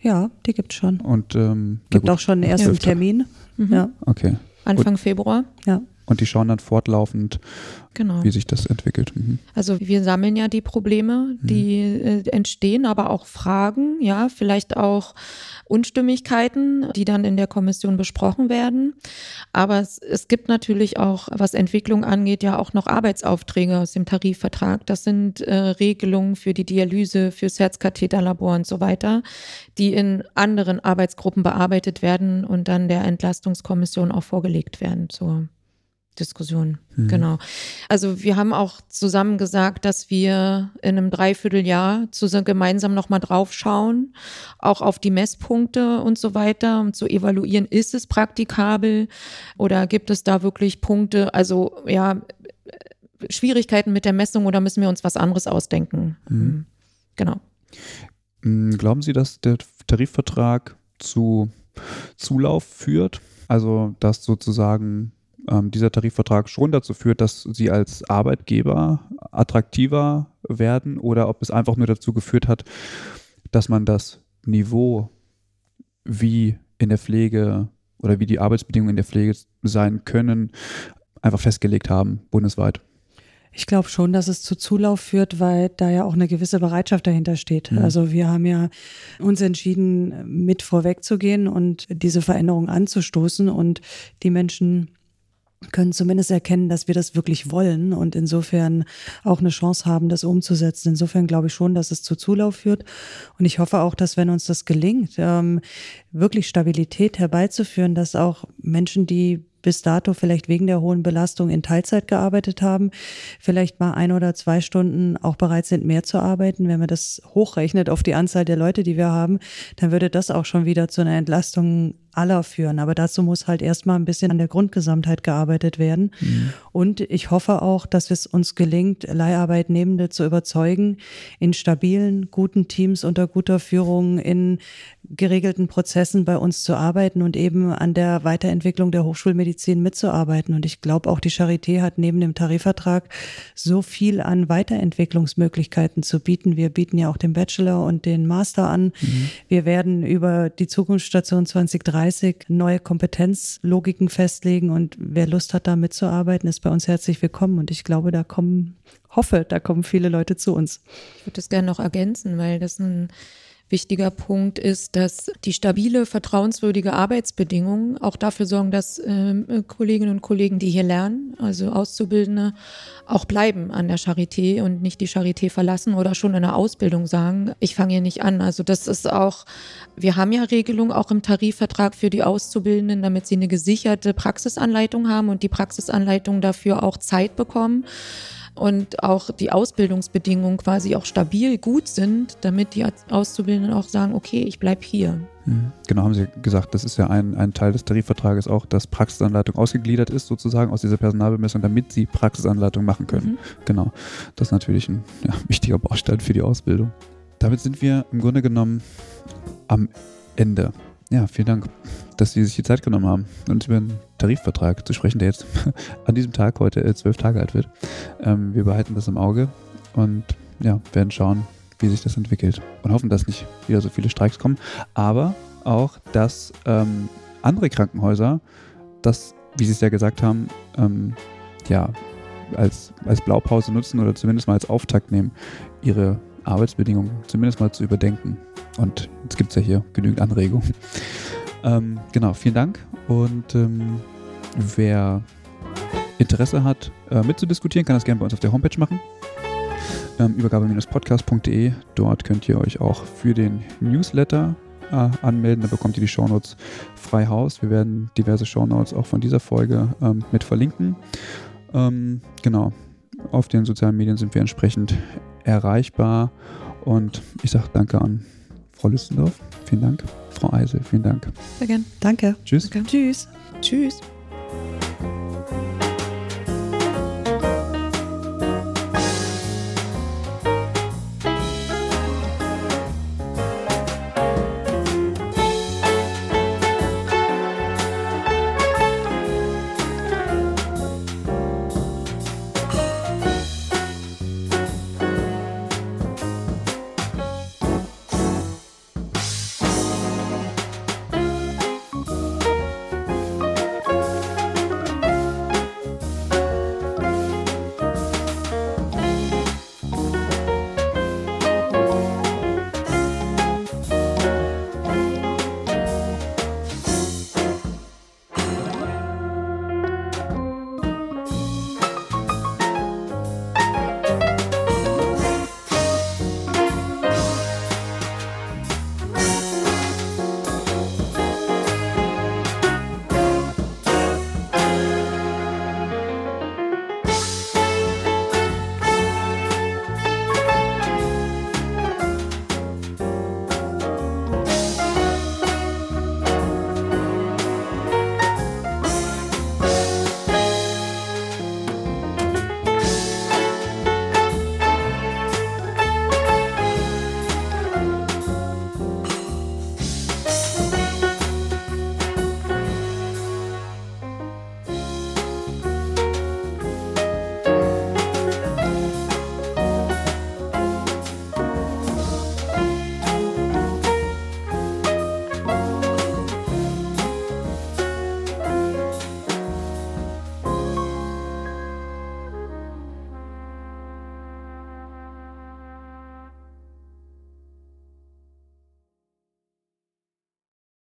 Ja, die gibt es schon. Und ähm, gibt auch schon einen ersten Termin. Mhm. Ja. Okay. Anfang Und, Februar. Ja. Und die schauen dann fortlaufend, genau. wie sich das entwickelt. Mhm. Also wir sammeln ja die Probleme, die mhm. äh, entstehen, aber auch Fragen, ja, vielleicht auch Unstimmigkeiten, die dann in der Kommission besprochen werden. Aber es, es gibt natürlich auch, was Entwicklung angeht, ja auch noch Arbeitsaufträge aus dem Tarifvertrag. Das sind äh, Regelungen für die Dialyse, fürs Herzkatheterlabor und so weiter, die in anderen Arbeitsgruppen bearbeitet werden und dann der Entlastungskommission auch vorgelegt werden zur Diskussion. Mhm. Genau. Also wir haben auch zusammen gesagt, dass wir in einem Dreivierteljahr zusammen gemeinsam nochmal drauf schauen, auch auf die Messpunkte und so weiter, um zu evaluieren, ist es praktikabel oder gibt es da wirklich Punkte, also ja, Schwierigkeiten mit der Messung oder müssen wir uns was anderes ausdenken? Mhm. mhm. Genau. Mhm, glauben Sie, dass der Tarifvertrag zu Zulauf führt? Also, dass sozusagen ähm, dieser Tarifvertrag schon dazu führt, dass sie als Arbeitgeber attraktiver werden oder ob es einfach nur dazu geführt hat, dass man das Niveau, wie in der Pflege oder wie die Arbeitsbedingungen in der Pflege sein können, einfach festgelegt haben, bundesweit. Ich glaube schon, dass es zu Zulauf führt, weil da ja auch eine gewisse Bereitschaft dahinter steht. Mhm. Also wir haben ja uns entschieden, mit vorwegzugehen und diese Veränderung anzustoßen und die Menschen können zumindest erkennen, dass wir das wirklich wollen und insofern auch eine Chance haben, das umzusetzen. Insofern glaube ich schon, dass es zu Zulauf führt. Und ich hoffe auch, dass wenn uns das gelingt, ähm, wirklich Stabilität herbeizuführen, dass auch Menschen, die bis dato vielleicht wegen der hohen Belastung in Teilzeit gearbeitet haben, vielleicht mal ein oder zwei Stunden auch bereit sind, mehr zu arbeiten. Wenn man das hochrechnet auf die Anzahl der Leute, die wir haben, dann würde das auch schon wieder zu einer Entlastung aller führen. Aber dazu muss halt erstmal ein bisschen an der Grundgesamtheit gearbeitet werden. Mhm. Und ich hoffe auch, dass es uns gelingt, Leiharbeitnehmende zu überzeugen, in stabilen, guten Teams unter guter Führung, in geregelten Prozessen bei uns zu arbeiten und eben an der Weiterentwicklung der Hochschulmedizin mitzuarbeiten. Und ich glaube, auch die Charité hat neben dem Tarifvertrag so viel an Weiterentwicklungsmöglichkeiten zu bieten. Wir bieten ja auch den Bachelor und den Master an. Mhm. Wir werden über die Zukunftsstation 2030 neue Kompetenzlogiken festlegen und wer Lust hat, da mitzuarbeiten, ist bei uns herzlich willkommen. Und ich glaube, da kommen, hoffe, da kommen viele Leute zu uns. Ich würde das gerne noch ergänzen, weil das ein wichtiger Punkt ist, dass die stabile, vertrauenswürdige Arbeitsbedingungen auch dafür sorgen, dass äh, Kolleginnen und Kollegen, die hier lernen, also Auszubildende, auch bleiben an der Charité und nicht die Charité verlassen oder schon in der Ausbildung sagen, ich fange hier nicht an. Also das ist auch, wir haben ja Regelungen auch im Tarifvertrag für die Auszubildenden, damit sie eine gesicherte Praxisanleitung haben und die Praxisanleitung dafür auch Zeit bekommen und auch die Ausbildungsbedingungen quasi auch stabil gut sind, damit die Auszubildenden auch sagen, okay, ich bleibe hier. Mhm. Genau, haben Sie gesagt, das ist ja ein, ein Teil des Tarifvertrages auch, dass Praxisanleitung ausgegliedert ist, sozusagen aus dieser Personalbemessung, damit Sie Praxisanleitung machen können. Mhm. Genau, das ist natürlich ein ja, [laughs] wichtiger Baustein für die Ausbildung. Damit sind wir im Grunde genommen am Ende. Ja, vielen Dank, dass Sie sich die Zeit genommen haben, uns über den Tarifvertrag zu sprechen, der jetzt [laughs] an diesem Tag heute äh, zwölf Tage alt wird. Ähm, wir behalten das im Auge und ja, werden schauen, wie sich das entwickelt und hoffen, dass nicht wieder so viele Streiks kommen, aber auch, dass ähm, andere Krankenhäuser das, wie Sie es ja gesagt haben, ähm, ja, als, als Blaupause nutzen oder zumindest mal als Auftakt nehmen, ihre Arbeitsbedingungen zumindest mal zu überdenken. Und jetzt gibt es ja hier genügend Anregungen. Ähm, genau, vielen Dank. Und ähm, wer Interesse hat, äh, mitzudiskutieren, kann das gerne bei uns auf der Homepage machen. Ähm, Übergabe-podcast.de. Dort könnt ihr euch auch für den Newsletter äh, anmelden. Da bekommt ihr die Shownotes frei Haus. Wir werden diverse Shownotes auch von dieser Folge ähm, mit verlinken. Ähm, genau. Auf den sozialen Medien sind wir entsprechend erreichbar. Und ich sage danke an Frau Lüstendorf. Vielen Dank. Frau Eisel, vielen Dank. Sehr gern. Danke. Tschüss. Danke. Tschüss. Tschüss.